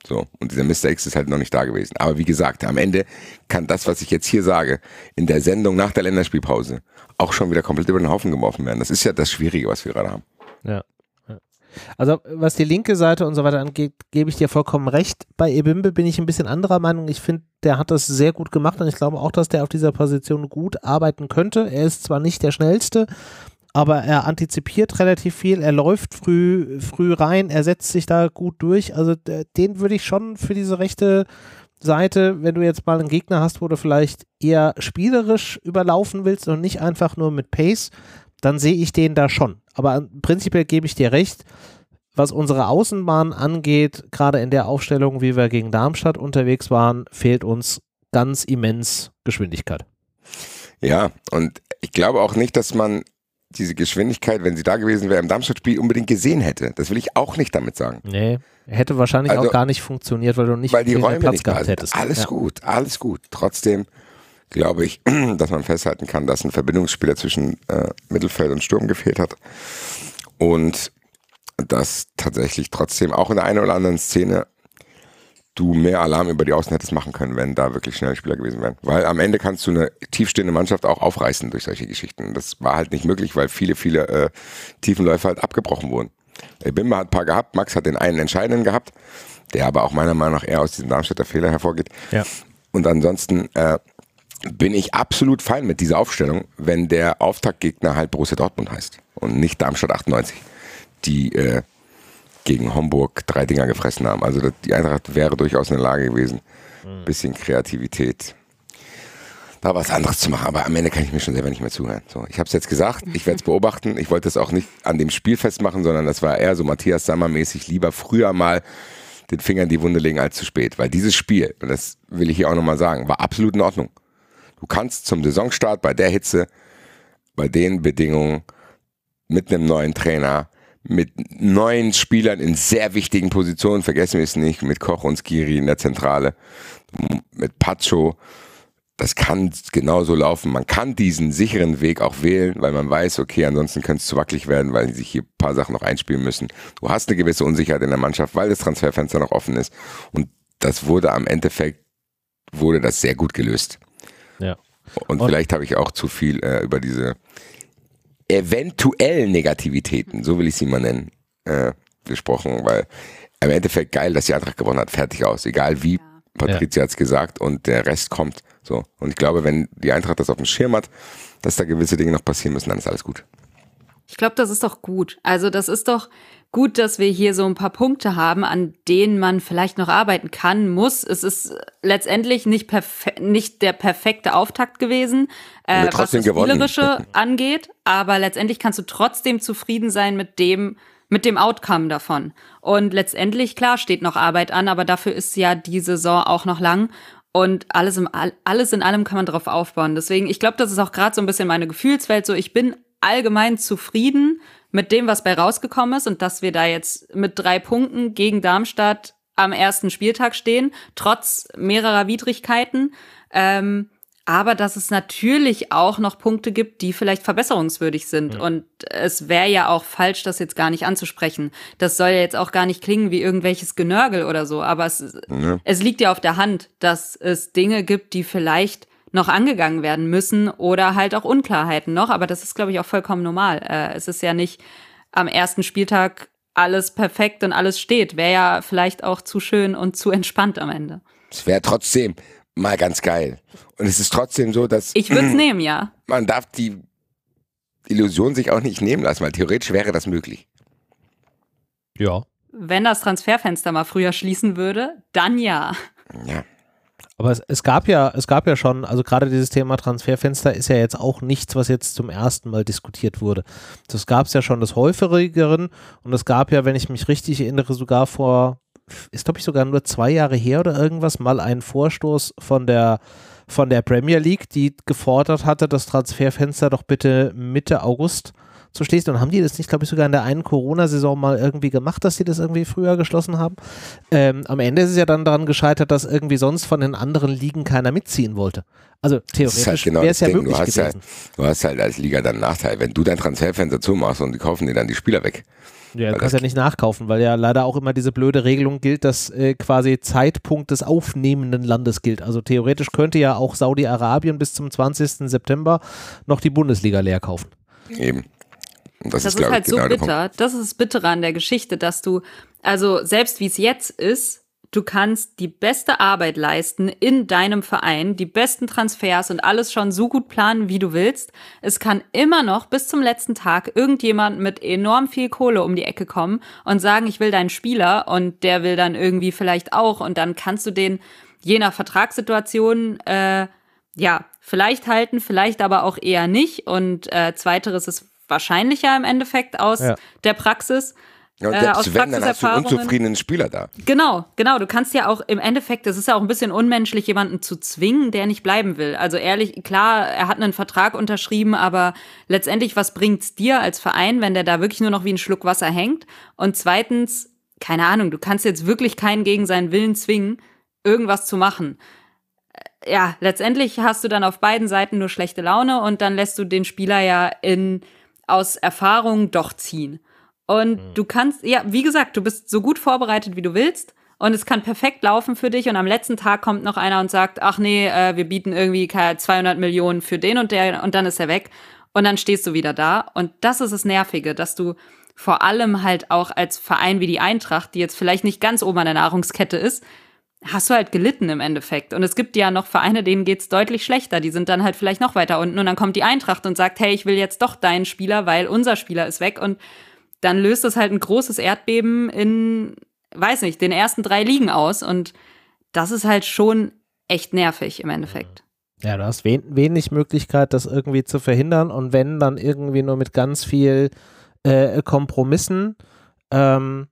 Speaker 2: So. Und dieser Mr. X ist halt noch nicht da gewesen. Aber wie gesagt, am Ende kann das, was ich jetzt hier sage, in der Sendung nach der Länderspielpause auch schon wieder komplett über den Haufen geworfen werden. Das ist ja das Schwierige, was wir gerade haben.
Speaker 1: Ja. Also was die linke Seite und so weiter angeht, gebe ich dir vollkommen recht. Bei Ebimbe bin ich ein bisschen anderer Meinung. Ich finde, der hat das sehr gut gemacht und ich glaube auch, dass der auf dieser Position gut arbeiten könnte. Er ist zwar nicht der schnellste, aber er antizipiert relativ viel, er läuft früh, früh rein, er setzt sich da gut durch. Also den würde ich schon für diese rechte Seite, wenn du jetzt mal einen Gegner hast, wo du vielleicht eher spielerisch überlaufen willst und nicht einfach nur mit Pace, dann sehe ich den da schon. Aber prinzipiell gebe ich dir recht, was unsere Außenbahn angeht, gerade in der Aufstellung, wie wir gegen Darmstadt unterwegs waren, fehlt uns ganz immens Geschwindigkeit.
Speaker 2: Ja, und ich glaube auch nicht, dass man diese Geschwindigkeit, wenn sie da gewesen wäre, im Darmstadt-Spiel unbedingt gesehen hätte. Das will ich auch nicht damit sagen.
Speaker 1: Nee, hätte wahrscheinlich also, auch gar nicht funktioniert, weil du nicht
Speaker 2: weil die Räume Platz nicht gehabt hättest. Alles ja. gut, alles gut. Trotzdem glaube ich, [CLEARS THROAT] dass man festhalten kann, dass ein Verbindungsspieler zwischen äh, Mittelfeld und Sturm gefehlt hat. Und dass tatsächlich trotzdem auch in der einen oder anderen Szene du mehr Alarm über die Außen hättest machen können, wenn da wirklich schnelle Spieler gewesen wären. Weil am Ende kannst du eine tiefstehende Mannschaft auch aufreißen durch solche Geschichten. Das war halt nicht möglich, weil viele, viele äh, Tiefenläufe halt abgebrochen wurden. Bimba hat ein paar gehabt, Max hat den einen entscheidenden gehabt, der aber auch meiner Meinung nach eher aus diesem Darmstädter Fehler hervorgeht.
Speaker 1: Ja.
Speaker 2: Und ansonsten äh, bin ich absolut fein mit dieser Aufstellung, wenn der Auftaktgegner halt Borussia Dortmund heißt und nicht Darmstadt 98, die äh, gegen Homburg drei Dinger gefressen haben. Also die Eintracht wäre durchaus in der Lage gewesen, ein bisschen Kreativität, da was anderes zu machen. Aber am Ende kann ich mir schon selber nicht mehr zuhören. So, ich habe es jetzt gesagt, ich werde es [LAUGHS] beobachten. Ich wollte es auch nicht an dem Spiel festmachen, sondern das war eher so Matthias Sammer-mäßig lieber früher mal den Finger in die Wunde legen als zu spät. Weil dieses Spiel, und das will ich hier auch nochmal sagen, war absolut in Ordnung. Du kannst zum Saisonstart bei der Hitze, bei den Bedingungen, mit einem neuen Trainer, mit neuen Spielern in sehr wichtigen Positionen, vergessen wir es nicht, mit Koch und Skiri in der Zentrale, mit Pacho. Das kann genauso laufen. Man kann diesen sicheren Weg auch wählen, weil man weiß, okay, ansonsten könnte es zu wackelig werden, weil sich hier ein paar Sachen noch einspielen müssen. Du hast eine gewisse Unsicherheit in der Mannschaft, weil das Transferfenster noch offen ist. Und das wurde am Endeffekt, wurde das sehr gut gelöst.
Speaker 1: Ja.
Speaker 2: Und, und vielleicht habe ich auch zu viel äh, über diese eventuellen Negativitäten, so will ich sie mal nennen, äh, gesprochen, weil im Endeffekt geil, dass die Eintracht gewonnen hat, fertig aus. Egal wie, Patricia ja. hat es gesagt und der Rest kommt. So. Und ich glaube, wenn die Eintracht das auf dem Schirm hat, dass da gewisse Dinge noch passieren müssen, dann ist alles gut.
Speaker 3: Ich glaube, das ist doch gut. Also das ist doch gut, dass wir hier so ein paar Punkte haben, an denen man vielleicht noch arbeiten kann, muss. Es ist letztendlich nicht, nicht der perfekte Auftakt gewesen, äh, was das Spielerische [LAUGHS] angeht, aber letztendlich kannst du trotzdem zufrieden sein mit dem, mit dem Outcome davon. Und letztendlich, klar, steht noch Arbeit an, aber dafür ist ja die Saison auch noch lang. Und alles, im, alles in allem kann man darauf aufbauen. Deswegen, ich glaube, das ist auch gerade so ein bisschen meine Gefühlswelt. So, ich bin allgemein zufrieden mit dem, was bei rausgekommen ist und dass wir da jetzt mit drei Punkten gegen Darmstadt am ersten Spieltag stehen, trotz mehrerer Widrigkeiten. Ähm, aber dass es natürlich auch noch Punkte gibt, die vielleicht verbesserungswürdig sind. Mhm. Und es wäre ja auch falsch, das jetzt gar nicht anzusprechen. Das soll ja jetzt auch gar nicht klingen wie irgendwelches Genörgel oder so. Aber es, ja. es liegt ja auf der Hand, dass es Dinge gibt, die vielleicht noch angegangen werden müssen oder halt auch Unklarheiten noch. Aber das ist, glaube ich, auch vollkommen normal. Äh, es ist ja nicht am ersten Spieltag alles perfekt und alles steht. Wäre ja vielleicht auch zu schön und zu entspannt am Ende.
Speaker 2: Es wäre trotzdem mal ganz geil. Und es ist trotzdem so, dass.
Speaker 3: Ich würde es [CLEARS THROAT] nehmen, ja.
Speaker 2: Man darf die Illusion sich auch nicht nehmen lassen, weil theoretisch wäre das möglich.
Speaker 1: Ja.
Speaker 3: Wenn das Transferfenster mal früher schließen würde, dann ja.
Speaker 2: Ja.
Speaker 1: Aber es, es, gab ja, es gab ja schon, also gerade dieses Thema Transferfenster ist ja jetzt auch nichts, was jetzt zum ersten Mal diskutiert wurde. Das gab es ja schon des häufigeren und es gab ja, wenn ich mich richtig erinnere, sogar vor, ist glaube ich sogar nur zwei Jahre her oder irgendwas, mal einen Vorstoß von der von der Premier League, die gefordert hatte, das Transferfenster doch bitte Mitte August zu schließen. Und haben die das nicht, glaube ich, sogar in der einen Corona-Saison mal irgendwie gemacht, dass sie das irgendwie früher geschlossen haben? Ähm, am Ende ist es ja dann daran gescheitert, dass irgendwie sonst von den anderen Ligen keiner mitziehen wollte. Also theoretisch halt genau wäre es ja Ding. möglich
Speaker 2: du hast
Speaker 1: gewesen.
Speaker 2: Ja, du hast halt als Liga dann einen Nachteil. Wenn du dein Transferfenster zumachst und die kaufen dir dann die Spieler weg.
Speaker 1: Ja, du kannst ja nicht nachkaufen, weil ja leider auch immer diese blöde Regelung gilt, dass äh, quasi Zeitpunkt des aufnehmenden Landes gilt. Also theoretisch könnte ja auch Saudi-Arabien bis zum 20. September noch die Bundesliga leer kaufen.
Speaker 2: Eben.
Speaker 3: Das, das ist, ist halt genau so bitter. Das ist das Bittere an der Geschichte, dass du, also selbst wie es jetzt ist, du kannst die beste Arbeit leisten in deinem Verein, die besten Transfers und alles schon so gut planen, wie du willst. Es kann immer noch bis zum letzten Tag irgendjemand mit enorm viel Kohle um die Ecke kommen und sagen, ich will deinen Spieler und der will dann irgendwie vielleicht auch und dann kannst du den je nach Vertragssituation äh, ja vielleicht halten, vielleicht aber auch eher nicht und äh, zweiteres ist wahrscheinlicher im Endeffekt aus ja. der Praxis.
Speaker 2: Ja, und äh, selbst äh, wenn, dann hast du einen unzufriedenen Spieler da.
Speaker 3: Genau, genau. Du kannst ja auch im Endeffekt, das ist ja auch ein bisschen unmenschlich, jemanden zu zwingen, der nicht bleiben will. Also ehrlich, klar, er hat einen Vertrag unterschrieben, aber letztendlich, was bringt's dir als Verein, wenn der da wirklich nur noch wie ein Schluck Wasser hängt? Und zweitens, keine Ahnung, du kannst jetzt wirklich keinen gegen seinen Willen zwingen, irgendwas zu machen ja, letztendlich hast du dann auf beiden Seiten nur schlechte Laune und dann lässt du den Spieler ja in, aus Erfahrung doch ziehen. Und mhm. du kannst, ja, wie gesagt, du bist so gut vorbereitet, wie du willst. Und es kann perfekt laufen für dich. Und am letzten Tag kommt noch einer und sagt, ach nee, äh, wir bieten irgendwie 200 Millionen für den und der und dann ist er weg. Und dann stehst du wieder da. Und das ist das Nervige, dass du vor allem halt auch als Verein wie die Eintracht, die jetzt vielleicht nicht ganz oben an der Nahrungskette ist, hast du halt gelitten im Endeffekt. Und es gibt ja noch Vereine, denen geht's deutlich schlechter. Die sind dann halt vielleicht noch weiter unten. Und dann kommt die Eintracht und sagt, hey, ich will jetzt doch deinen Spieler, weil unser Spieler ist weg. Und dann löst das halt ein großes Erdbeben in, weiß nicht, den ersten drei Ligen aus. Und das ist halt schon echt nervig im Endeffekt.
Speaker 1: Ja, du hast wenig Möglichkeit, das irgendwie zu verhindern. Und wenn, dann irgendwie nur mit ganz viel äh, Kompromissen. Ähm,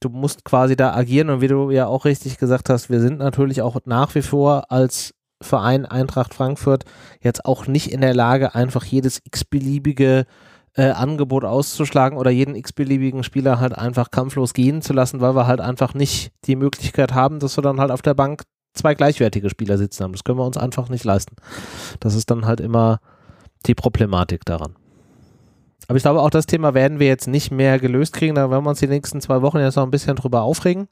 Speaker 1: du musst quasi da agieren und wie du ja auch richtig gesagt hast, wir sind natürlich auch nach wie vor als Verein Eintracht Frankfurt jetzt auch nicht in der Lage, einfach jedes x-beliebige äh, Angebot auszuschlagen oder jeden x-beliebigen Spieler halt einfach kampflos gehen zu lassen, weil wir halt einfach nicht die Möglichkeit haben, dass wir dann halt auf der Bank zwei gleichwertige Spieler sitzen haben. Das können wir uns einfach nicht leisten. Das ist dann halt immer die Problematik daran. Aber ich glaube, auch das Thema werden wir jetzt nicht mehr gelöst kriegen. Da werden wir uns die nächsten zwei Wochen jetzt noch ein bisschen drüber aufregen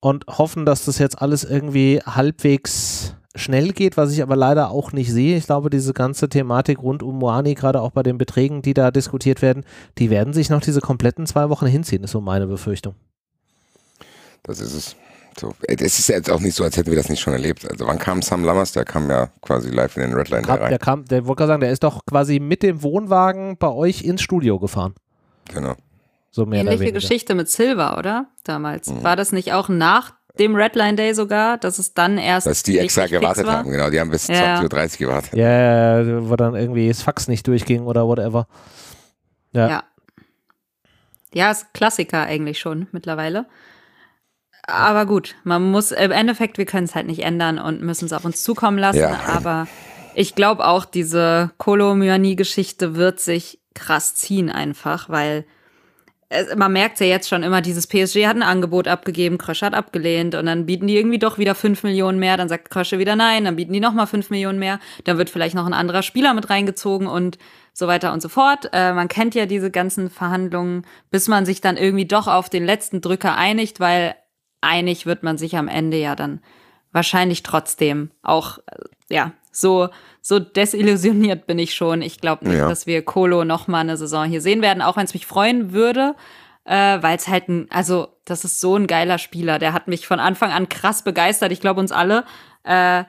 Speaker 1: und hoffen, dass das jetzt alles irgendwie halbwegs schnell geht, was ich aber leider auch nicht sehe. Ich glaube, diese ganze Thematik rund um Moani, gerade auch bei den Beträgen, die da diskutiert werden, die werden sich noch diese kompletten zwei Wochen hinziehen, ist so meine Befürchtung.
Speaker 2: Das ist es. So, es ist ja jetzt auch nicht so, als hätten wir das nicht schon erlebt. Also wann kam Sam Lammers? Der kam ja quasi live in den Redline
Speaker 1: kam, rein. Der kam, der wollte gerade sagen, der ist doch quasi mit dem Wohnwagen bei euch ins Studio gefahren.
Speaker 2: Genau.
Speaker 3: So mehr Ähnliche Geschichte mit Silver, oder? Damals. Mhm. War das nicht auch nach dem Redline Day sogar, dass es dann erst.
Speaker 2: Dass die extra gewartet haben, genau. Die haben bis ja. 20.30 Uhr gewartet.
Speaker 1: Ja, wo dann irgendwie das Fax nicht durchging oder whatever.
Speaker 3: Ja. Ja, ja ist Klassiker eigentlich schon mittlerweile. Aber gut, man muss, im Endeffekt, wir können es halt nicht ändern und müssen es auf uns zukommen lassen. Ja. Aber ich glaube auch, diese Kolomyanie-Geschichte wird sich krass ziehen einfach, weil es, man merkt ja jetzt schon immer, dieses PSG hat ein Angebot abgegeben, Krösche hat abgelehnt und dann bieten die irgendwie doch wieder fünf Millionen mehr, dann sagt Krösche wieder nein, dann bieten die nochmal fünf Millionen mehr, dann wird vielleicht noch ein anderer Spieler mit reingezogen und so weiter und so fort. Äh, man kennt ja diese ganzen Verhandlungen, bis man sich dann irgendwie doch auf den letzten Drücker einigt, weil einig wird man sich am Ende ja dann wahrscheinlich trotzdem auch, äh, ja, so, so desillusioniert bin ich schon. Ich glaube nicht, ja. dass wir Kolo noch mal eine Saison hier sehen werden, auch wenn es mich freuen würde, äh, weil es halt ein, also das ist so ein geiler Spieler. Der hat mich von Anfang an krass begeistert. Ich glaube uns alle. Äh,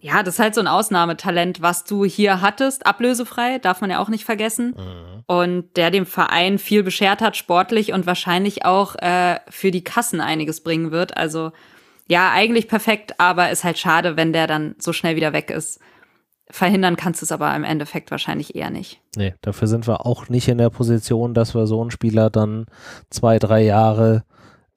Speaker 3: ja, das ist halt so ein Ausnahmetalent, was du hier hattest, ablösefrei, darf man ja auch nicht vergessen. Mhm. Und der dem Verein viel beschert hat, sportlich und wahrscheinlich auch äh, für die Kassen einiges bringen wird. Also ja, eigentlich perfekt, aber ist halt schade, wenn der dann so schnell wieder weg ist. Verhindern kannst du es aber im Endeffekt wahrscheinlich eher nicht.
Speaker 1: Nee, dafür sind wir auch nicht in der Position, dass wir so einen Spieler dann zwei, drei Jahre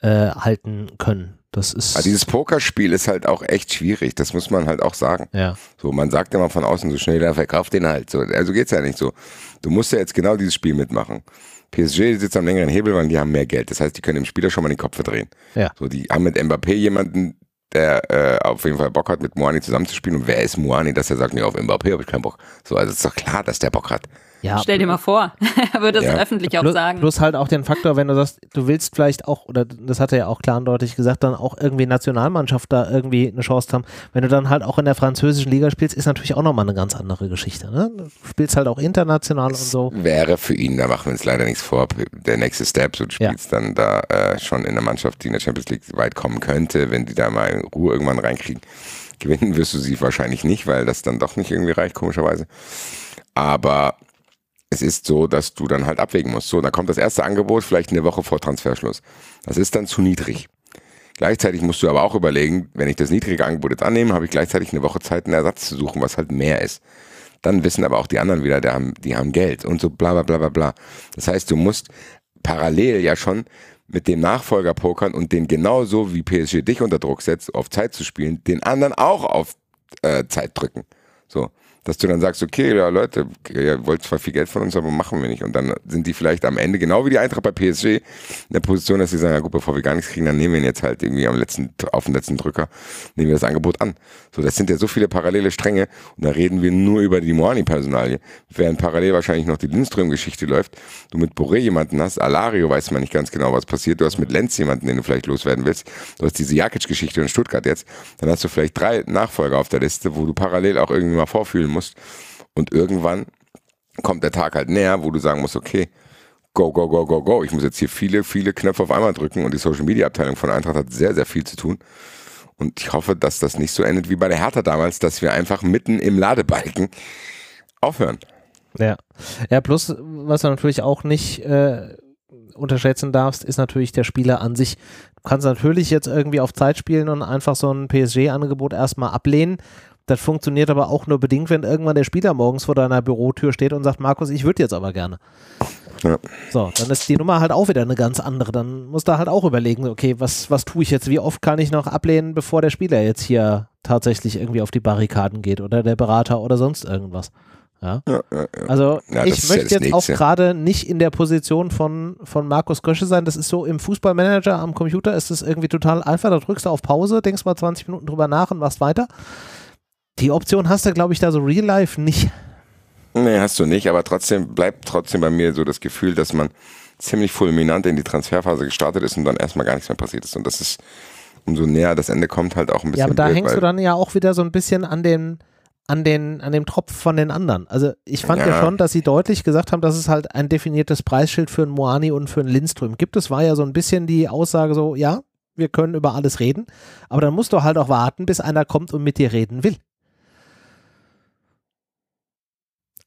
Speaker 1: äh, halten können. Das ist.
Speaker 2: Aber dieses Pokerspiel ist halt auch echt schwierig, das muss man halt auch sagen.
Speaker 1: Ja.
Speaker 2: So, man sagt immer von außen so schnell, der verkauft den halt. So, also geht's ja nicht so. Du musst ja jetzt genau dieses Spiel mitmachen. PSG sitzt am längeren Hebel, weil die haben mehr Geld. Das heißt, die können dem Spieler schon mal den Kopf verdrehen.
Speaker 1: Ja.
Speaker 2: So, die haben mit Mbappé jemanden, der äh, auf jeden Fall Bock hat, mit Moani zusammenzuspielen. Und wer ist Moani, dass er sagt, nee, auf Mbappé habe ich keinen Bock. So, also ist doch klar, dass der Bock hat.
Speaker 3: Ja. Stell dir mal vor, [LAUGHS] er würde es ja. öffentlich auch
Speaker 1: plus,
Speaker 3: sagen.
Speaker 1: Plus halt auch den Faktor, wenn du sagst, du willst vielleicht auch, oder das hat er ja auch klar und deutlich gesagt, dann auch irgendwie Nationalmannschaft da irgendwie eine Chance haben. Wenn du dann halt auch in der französischen Liga spielst, ist natürlich auch nochmal eine ganz andere Geschichte. Ne? Du spielst halt auch international das und so.
Speaker 2: Wäre für ihn, da machen wir uns leider nichts vor, der nächste Step. So, du spielst ja. dann da äh, schon in einer Mannschaft, die in der Champions League weit kommen könnte, wenn die da mal Ruhe irgendwann reinkriegen. [LAUGHS] Gewinnen wirst du sie wahrscheinlich nicht, weil das dann doch nicht irgendwie reicht, komischerweise. Aber es ist so, dass du dann halt abwägen musst. So, dann kommt das erste Angebot vielleicht eine Woche vor Transferschluss. Das ist dann zu niedrig. Gleichzeitig musst du aber auch überlegen, wenn ich das niedrige Angebot jetzt annehme, habe ich gleichzeitig eine Woche Zeit, einen Ersatz zu suchen, was halt mehr ist. Dann wissen aber auch die anderen wieder, die haben, die haben Geld und so bla bla bla bla bla. Das heißt, du musst parallel ja schon mit dem Nachfolger pokern und den genauso wie PSG dich unter Druck setzt, auf Zeit zu spielen, den anderen auch auf äh, Zeit drücken. Dass du dann sagst, okay, ja Leute, ihr wollt zwar viel Geld von uns, aber machen wir nicht. Und dann sind die vielleicht am Ende, genau wie die Eintracht bei PSG, in der Position, dass sie sagen, ja gut, bevor wir gar nichts kriegen, dann nehmen wir ihn jetzt halt irgendwie am letzten, auf den letzten Drücker, nehmen wir das Angebot an. So, das sind ja so viele parallele Stränge und da reden wir nur über die Moani-Personalie. Während parallel wahrscheinlich noch die Lindström-Geschichte läuft, du mit Boré jemanden hast, Alario weiß man nicht ganz genau, was passiert, du hast mit Lenz jemanden, den du vielleicht loswerden willst, du hast diese Jakic-Geschichte in Stuttgart jetzt, dann hast du vielleicht drei Nachfolger auf der Liste, wo du parallel auch irgendwie mal vorfühlen musst. Und irgendwann kommt der Tag halt näher, wo du sagen musst, okay, go, go, go, go, go. Ich muss jetzt hier viele, viele Knöpfe auf einmal drücken und die Social Media Abteilung von Eintracht hat sehr, sehr viel zu tun. Und ich hoffe, dass das nicht so endet wie bei der Hertha damals, dass wir einfach mitten im Ladebalken aufhören.
Speaker 1: Ja. Ja, plus, was du natürlich auch nicht äh, unterschätzen darfst, ist natürlich der Spieler an sich. Du kannst natürlich jetzt irgendwie auf Zeit spielen und einfach so ein PSG-Angebot erstmal ablehnen. Das funktioniert aber auch nur bedingt, wenn irgendwann der Spieler morgens vor deiner Bürotür steht und sagt, Markus, ich würde jetzt aber gerne. Ja. So, dann ist die Nummer halt auch wieder eine ganz andere. Dann musst du halt auch überlegen, okay, was, was tue ich jetzt? Wie oft kann ich noch ablehnen, bevor der Spieler jetzt hier tatsächlich irgendwie auf die Barrikaden geht oder der Berater oder sonst irgendwas? Ja. ja, ja. Also ich möchte jetzt auch gerade nicht in der Position von, von Markus Gösche sein. Das ist so im Fußballmanager am Computer ist es irgendwie total einfach. Da drückst du auf Pause, denkst mal 20 Minuten drüber nach und machst weiter. Die Option hast du, glaube ich, da so real life nicht.
Speaker 2: Nee, hast du nicht, aber trotzdem bleibt trotzdem bei mir so das Gefühl, dass man ziemlich fulminant in die Transferphase gestartet ist und dann erstmal gar nichts mehr passiert ist. Und das ist, umso näher das Ende kommt, halt auch ein bisschen. Ja,
Speaker 1: aber da blöd, hängst du dann ja auch wieder so ein bisschen an den, an den, an dem Tropf von den anderen. Also ich fand ja. ja. schon, dass sie deutlich gesagt haben, dass es halt ein definiertes Preisschild für einen Moani und für einen Lindström gibt. Es war ja so ein bisschen die Aussage so, ja, wir können über alles reden, aber dann musst du halt auch warten, bis einer kommt und mit dir reden will.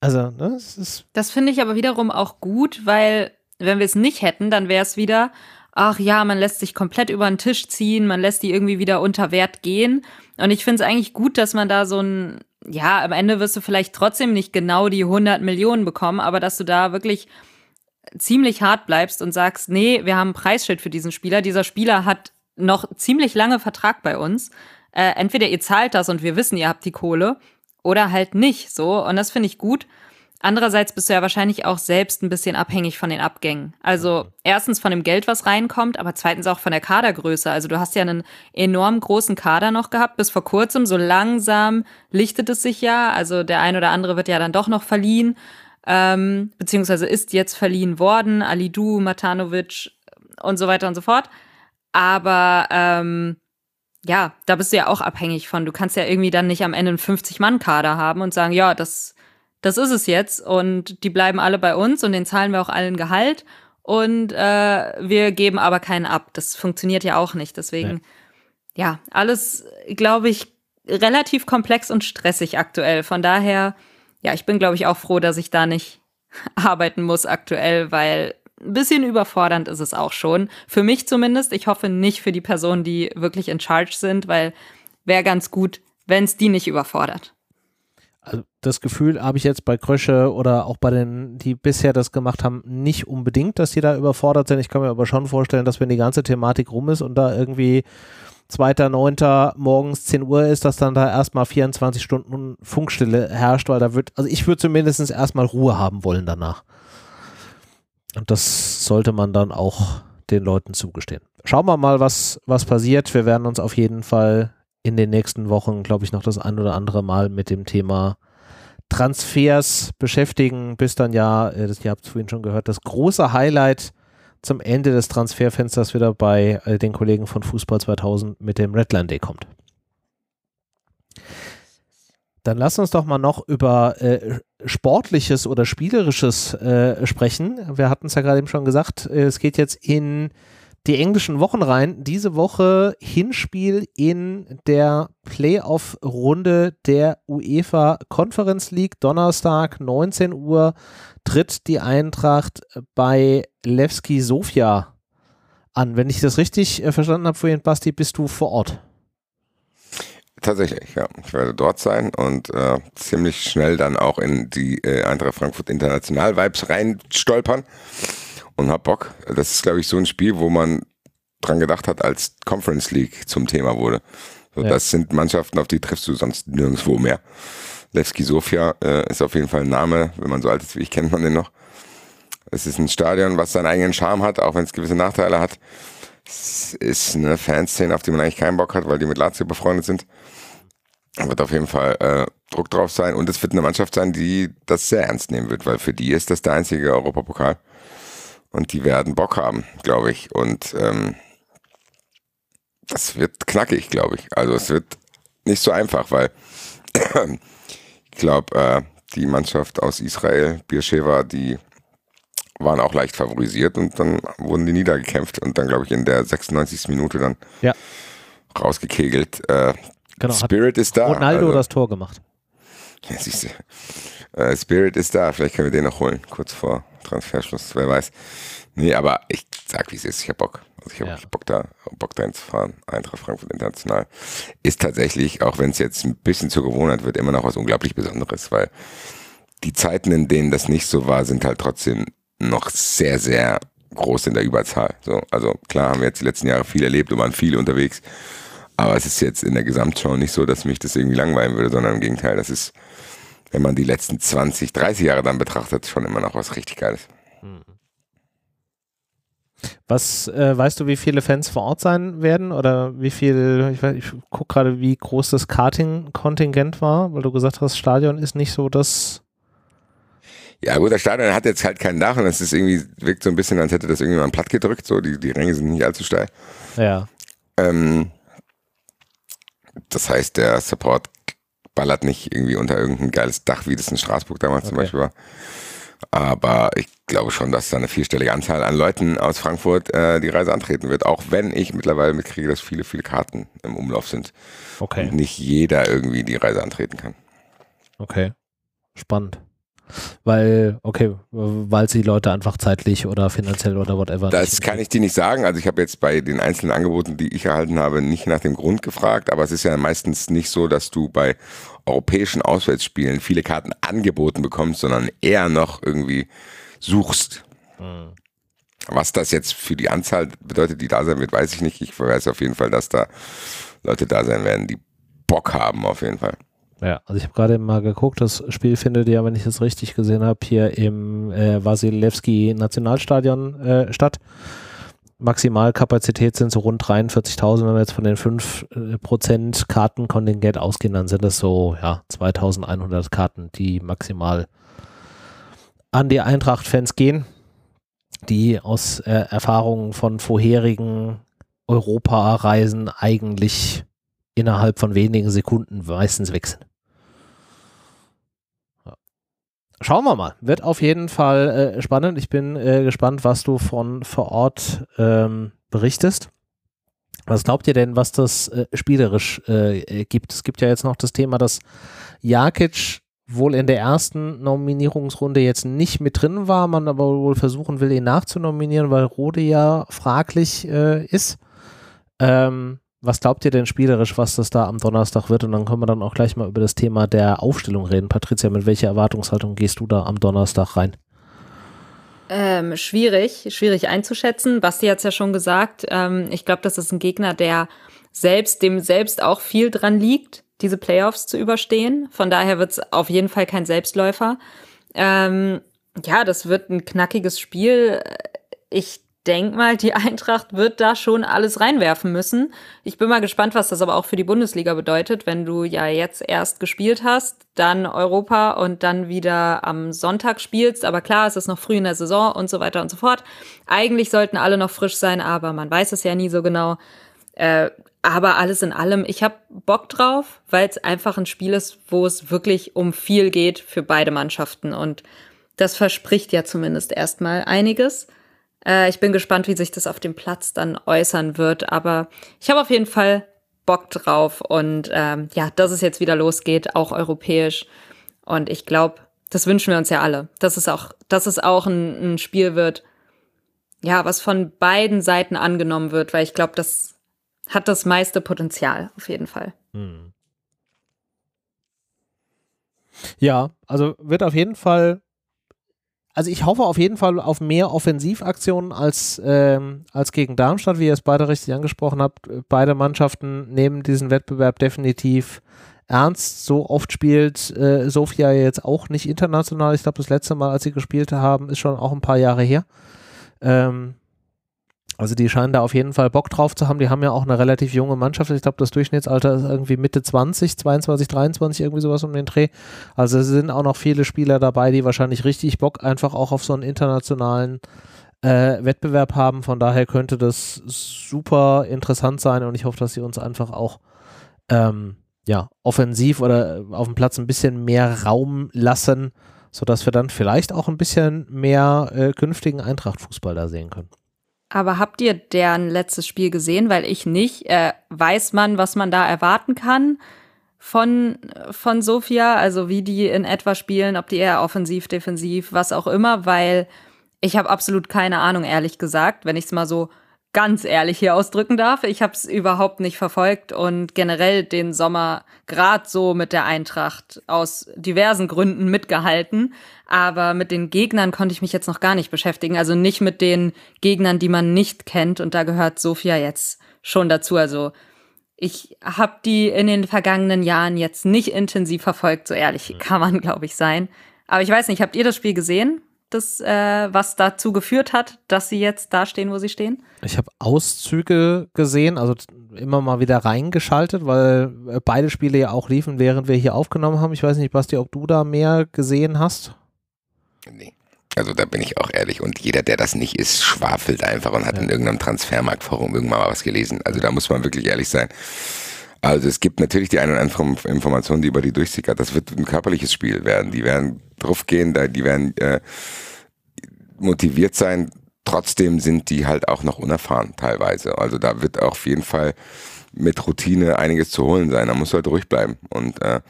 Speaker 1: Also, ne, es ist.
Speaker 3: Das finde ich aber wiederum auch gut, weil wenn wir es nicht hätten, dann wäre es wieder, ach ja, man lässt sich komplett über den Tisch ziehen, man lässt die irgendwie wieder unter Wert gehen. Und ich finde es eigentlich gut, dass man da so ein, ja, am Ende wirst du vielleicht trotzdem nicht genau die 100 Millionen bekommen, aber dass du da wirklich ziemlich hart bleibst und sagst, nee, wir haben ein Preisschild für diesen Spieler. Dieser Spieler hat noch ziemlich lange Vertrag bei uns. Äh, entweder ihr zahlt das und wir wissen, ihr habt die Kohle oder halt nicht so. Und das finde ich gut. Andererseits bist du ja wahrscheinlich auch selbst ein bisschen abhängig von den Abgängen. Also erstens von dem Geld, was reinkommt, aber zweitens auch von der Kadergröße. Also du hast ja einen enorm großen Kader noch gehabt bis vor kurzem. So langsam lichtet es sich ja. Also der ein oder andere wird ja dann doch noch verliehen, ähm, beziehungsweise ist jetzt verliehen worden. Alidu, Matanovic und so weiter und so fort. Aber ähm, ja, da bist du ja auch abhängig von. Du kannst ja irgendwie dann nicht am Ende einen 50-Mann-Kader haben und sagen, ja, das, das ist es jetzt und die bleiben alle bei uns und den zahlen wir auch allen Gehalt und äh, wir geben aber keinen ab. Das funktioniert ja auch nicht. Deswegen, ja, ja alles, glaube ich, relativ komplex und stressig aktuell. Von daher, ja, ich bin, glaube ich, auch froh, dass ich da nicht [LAUGHS] arbeiten muss aktuell, weil ein bisschen überfordernd ist es auch schon. Für mich zumindest. Ich hoffe nicht für die Personen, die wirklich in Charge sind, weil wäre ganz gut, wenn es die nicht überfordert.
Speaker 1: Also das Gefühl habe ich jetzt bei Krösche oder auch bei den, die bisher das gemacht haben, nicht unbedingt, dass die da überfordert sind. Ich kann mir aber schon vorstellen, dass wenn die ganze Thematik rum ist und da irgendwie 2.9. morgens 10 Uhr ist, dass dann da erstmal 24 Stunden Funkstille herrscht, weil da wird, also ich würde zumindest erstmal Ruhe haben wollen danach. Und das sollte man dann auch den Leuten zugestehen. Schauen wir mal, was, was passiert. Wir werden uns auf jeden Fall in den nächsten Wochen, glaube ich, noch das ein oder andere Mal mit dem Thema Transfers beschäftigen, bis dann ja, äh, das, ihr habt es vorhin schon gehört, das große Highlight zum Ende des Transferfensters wieder bei äh, den Kollegen von Fußball 2000 mit dem Redline Day kommt. Dann lass uns doch mal noch über äh, Sportliches oder Spielerisches äh, sprechen. Wir hatten es ja gerade eben schon gesagt, äh, es geht jetzt in die englischen Wochen rein. Diese Woche Hinspiel in der Playoff-Runde der UEFA Conference League. Donnerstag, 19 Uhr, tritt die Eintracht bei Levski Sofia an. Wenn ich das richtig äh, verstanden habe vorhin, Basti, bist du vor Ort.
Speaker 2: Tatsächlich, ja. Ich werde dort sein und äh, ziemlich schnell dann auch in die äh, Eintracht Frankfurt International Vibes reinstolpern und hab Bock. Das ist, glaube ich, so ein Spiel, wo man dran gedacht hat, als Conference League zum Thema wurde. So, ja. Das sind Mannschaften, auf die triffst du sonst nirgendwo mehr. Levski Sofia äh, ist auf jeden Fall ein Name, wenn man so alt ist wie ich, kennt man den noch. Es ist ein Stadion, was seinen eigenen Charme hat, auch wenn es gewisse Nachteile hat. Es ist eine Fanszene, auf die man eigentlich keinen Bock hat, weil die mit Lazio befreundet sind. Wird auf jeden Fall äh, Druck drauf sein und es wird eine Mannschaft sein, die das sehr ernst nehmen wird, weil für die ist das der einzige Europapokal. Und die werden Bock haben, glaube ich. Und ähm, das wird knackig, glaube ich. Also es wird nicht so einfach, weil [CLEARS THROAT] ich glaube, äh, die Mannschaft aus Israel, Beersheva, die waren auch leicht favorisiert und dann wurden die niedergekämpft und dann, glaube ich, in der 96. Minute dann
Speaker 1: ja.
Speaker 2: rausgekegelt. Äh,
Speaker 1: genau,
Speaker 2: Spirit ist da.
Speaker 1: Ronaldo also, das Tor gemacht.
Speaker 2: Ja, siehst du. Äh, Spirit ist da. Vielleicht können wir den noch holen, kurz vor Transferschluss, wer weiß. Nee, aber ich sag, wie es ist. Ich hab Bock. Also ich habe ja. Bock da, Bock da hinzufahren. Eintracht Frankfurt International ist tatsächlich, auch wenn es jetzt ein bisschen zur Gewohnheit wird, immer noch was unglaublich Besonderes, weil die Zeiten, in denen das nicht so war, sind halt trotzdem noch sehr, sehr groß in der Überzahl. So, also klar haben wir jetzt die letzten Jahre viel erlebt und waren viele unterwegs. Aber es ist jetzt in der Gesamtschau nicht so, dass mich das irgendwie langweilen würde, sondern im Gegenteil, das ist, wenn man die letzten 20, 30 Jahre dann betrachtet, schon immer noch was richtig Geiles. Mhm.
Speaker 1: Was äh, weißt du, wie viele Fans vor Ort sein werden oder wie viel? Ich, ich gucke gerade, wie groß das Karting-Kontingent war, weil du gesagt hast, Stadion ist nicht so das.
Speaker 2: Ja, gut, das Stadion hat jetzt halt kein Dach und es ist irgendwie, wirkt so ein bisschen, als hätte das irgendjemand platt gedrückt, so, die, die Ränge sind nicht allzu steil.
Speaker 1: Ja.
Speaker 2: Ähm, das heißt, der Support ballert nicht irgendwie unter irgendein geiles Dach, wie das in Straßburg damals okay. zum Beispiel war. Aber ich glaube schon, dass da eine vierstellige Anzahl an Leuten aus Frankfurt äh, die Reise antreten wird, auch wenn ich mittlerweile mitkriege, dass viele, viele Karten im Umlauf sind.
Speaker 1: Okay.
Speaker 2: Und nicht jeder irgendwie die Reise antreten kann.
Speaker 1: Okay. Spannend. Weil, okay, weil sie Leute einfach zeitlich oder finanziell oder whatever.
Speaker 2: Das kann ich dir nicht sagen. Also ich habe jetzt bei den einzelnen Angeboten, die ich erhalten habe, nicht nach dem Grund gefragt, aber es ist ja meistens nicht so, dass du bei europäischen Auswärtsspielen viele Karten angeboten bekommst, sondern eher noch irgendwie suchst. Mhm. Was das jetzt für die Anzahl bedeutet, die da sein wird, weiß ich nicht. Ich weiß auf jeden Fall, dass da Leute da sein werden, die Bock haben, auf jeden Fall.
Speaker 1: Ja, also ich habe gerade mal geguckt, das Spiel findet ja, wenn ich es richtig gesehen habe, hier im äh, Wasilewski Nationalstadion äh, statt. Maximalkapazität sind so rund 43.000. Wenn wir jetzt von den 5% äh, Kartenkontingent ausgehen, dann sind es so ja, 2.100 Karten, die maximal an die Eintracht-Fans gehen, die aus äh, Erfahrungen von vorherigen Europareisen eigentlich innerhalb von wenigen Sekunden meistens wechseln. Schauen wir mal. Wird auf jeden Fall äh, spannend. Ich bin äh, gespannt, was du von vor Ort ähm, berichtest. Was glaubt ihr denn, was das äh, spielerisch äh, gibt? Es gibt ja jetzt noch das Thema, dass Jakic wohl in der ersten Nominierungsrunde jetzt nicht mit drin war, man aber wohl versuchen will, ihn nachzunominieren, weil Rode ja fraglich äh, ist. Ähm, was glaubt ihr denn spielerisch, was das da am Donnerstag wird? Und dann können wir dann auch gleich mal über das Thema der Aufstellung reden. Patricia, mit welcher Erwartungshaltung gehst du da am Donnerstag rein?
Speaker 3: Ähm, schwierig, schwierig einzuschätzen. Basti hat es ja schon gesagt. Ähm, ich glaube, das ist ein Gegner, der selbst, dem selbst auch viel dran liegt, diese Playoffs zu überstehen. Von daher wird es auf jeden Fall kein Selbstläufer. Ähm, ja, das wird ein knackiges Spiel. Ich denke mal, die Eintracht wird da schon alles reinwerfen müssen. Ich bin mal gespannt, was das aber auch für die Bundesliga bedeutet, wenn du ja jetzt erst gespielt hast, dann Europa und dann wieder am Sonntag spielst. Aber klar, es ist noch früh in der Saison und so weiter und so fort. Eigentlich sollten alle noch frisch sein, aber man weiß es ja nie so genau. Äh, aber alles in allem, ich habe Bock drauf, weil es einfach ein Spiel ist, wo es wirklich um viel geht für beide Mannschaften. Und das verspricht ja zumindest erstmal einiges. Äh, ich bin gespannt, wie sich das auf dem Platz dann äußern wird. Aber ich habe auf jeden Fall Bock drauf. Und ähm, ja, dass es jetzt wieder losgeht, auch europäisch. Und ich glaube, das wünschen wir uns ja alle. Dass es auch, dass es auch ein, ein Spiel wird, ja, was von beiden Seiten angenommen wird, weil ich glaube, das hat das meiste Potenzial, auf jeden Fall. Hm.
Speaker 1: Ja, also wird auf jeden Fall also ich hoffe auf jeden Fall auf mehr Offensivaktionen als, ähm, als gegen Darmstadt, wie ihr es beide richtig angesprochen habt. Beide Mannschaften nehmen diesen Wettbewerb definitiv ernst. So oft spielt äh, Sofia jetzt auch nicht international. Ich glaube, das letzte Mal, als sie gespielt haben, ist schon auch ein paar Jahre her. Ähm, also die scheinen da auf jeden Fall Bock drauf zu haben. Die haben ja auch eine relativ junge Mannschaft. Ich glaube, das Durchschnittsalter ist irgendwie Mitte 20, 22, 23, irgendwie sowas um den Dreh. Also es sind auch noch viele Spieler dabei, die wahrscheinlich richtig Bock einfach auch auf so einen internationalen äh, Wettbewerb haben. Von daher könnte das super interessant sein und ich hoffe, dass sie uns einfach auch ähm, ja, offensiv oder auf dem Platz ein bisschen mehr Raum lassen, sodass wir dann vielleicht auch ein bisschen mehr äh, künftigen Eintracht-Fußball da sehen können.
Speaker 3: Aber habt ihr deren letztes Spiel gesehen? Weil ich nicht. Äh, weiß man, was man da erwarten kann von, von Sofia? Also wie die in etwa spielen, ob die eher offensiv, defensiv, was auch immer, weil ich habe absolut keine Ahnung, ehrlich gesagt, wenn ich es mal so ganz ehrlich hier ausdrücken darf. Ich habe es überhaupt nicht verfolgt und generell den Sommer gerade so mit der Eintracht aus diversen Gründen mitgehalten. Aber mit den Gegnern konnte ich mich jetzt noch gar nicht beschäftigen. Also nicht mit den Gegnern, die man nicht kennt. Und da gehört Sophia jetzt schon dazu. Also ich habe die in den vergangenen Jahren jetzt nicht intensiv verfolgt. So ehrlich kann man, glaube ich, sein. Aber ich weiß nicht, habt ihr das Spiel gesehen? das, äh, was dazu geführt hat, dass sie jetzt da stehen, wo sie stehen?
Speaker 1: Ich habe Auszüge gesehen, also immer mal wieder reingeschaltet, weil äh, beide Spiele ja auch liefen, während wir hier aufgenommen haben. Ich weiß nicht, Basti, ob du da mehr gesehen hast?
Speaker 2: Nee. Also da bin ich auch ehrlich und jeder, der das nicht ist, schwafelt einfach und hat ja. in irgendeinem Transfermarktforum irgendwann mal was gelesen. Also da muss man wirklich ehrlich sein. Also es gibt natürlich die eine oder andere Information, die über die durchsickert. Das wird ein körperliches Spiel werden. Die werden draufgehen, die werden äh, motiviert sein. Trotzdem sind die halt auch noch unerfahren teilweise. Also da wird auch auf jeden Fall mit Routine einiges zu holen sein. Da muss halt ruhig bleiben. Und äh,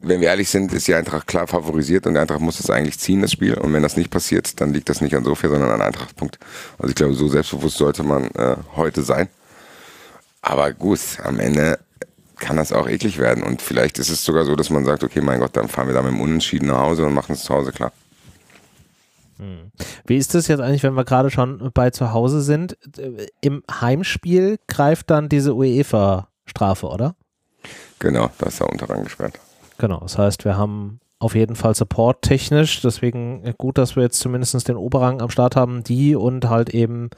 Speaker 2: wenn wir ehrlich sind, ist die Eintracht klar favorisiert und der Eintracht muss es eigentlich ziehen, das Spiel. Und wenn das nicht passiert, dann liegt das nicht an Sofia, sondern an Eintracht. Also ich glaube, so selbstbewusst sollte man äh, heute sein. Aber gut, am Ende kann das auch eklig werden. Und vielleicht ist es sogar so, dass man sagt, okay, mein Gott, dann fahren wir da mit dem Unentschieden nach Hause und machen es zu Hause klar.
Speaker 1: Hm. Wie ist das jetzt eigentlich, wenn wir gerade schon bei zu Hause sind? Im Heimspiel greift dann diese UEFA-Strafe, oder?
Speaker 2: Genau, da ist der Unterrang gesperrt.
Speaker 1: Genau, das heißt, wir haben auf jeden Fall Support technisch, deswegen gut, dass wir jetzt zumindest den Oberrang am Start haben, die und halt eben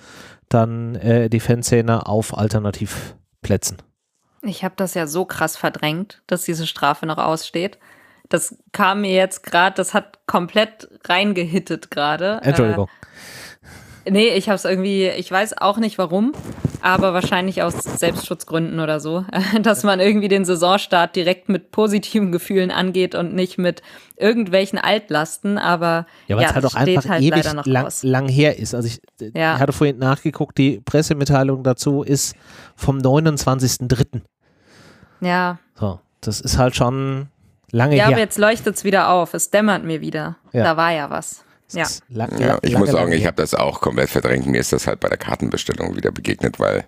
Speaker 1: dann äh, die Fanszene auf Alternativplätzen.
Speaker 3: Ich habe das ja so krass verdrängt, dass diese Strafe noch aussteht. Das kam mir jetzt gerade, das hat komplett reingehittet gerade.
Speaker 1: Entschuldigung. Äh,
Speaker 3: Nee, ich habe es irgendwie, ich weiß auch nicht warum, aber wahrscheinlich aus Selbstschutzgründen oder so, [LAUGHS] dass man irgendwie den Saisonstart direkt mit positiven Gefühlen angeht und nicht mit irgendwelchen Altlasten, aber
Speaker 1: ja, weil ja, es halt auch einfach halt ewig lang, lang, her ist. Also ich, ja. ich hatte vorhin nachgeguckt, die Pressemitteilung dazu ist vom 29.03.
Speaker 3: Ja.
Speaker 1: So, das ist halt schon lange ja, her.
Speaker 3: Ja, aber jetzt leuchtet es wieder auf, es dämmert mir wieder. Ja. Da war ja was. Ja.
Speaker 2: Lang, ja, ich muss sagen, ich habe das auch komplett verdrängt. Mir ist das halt bei der Kartenbestellung wieder begegnet, weil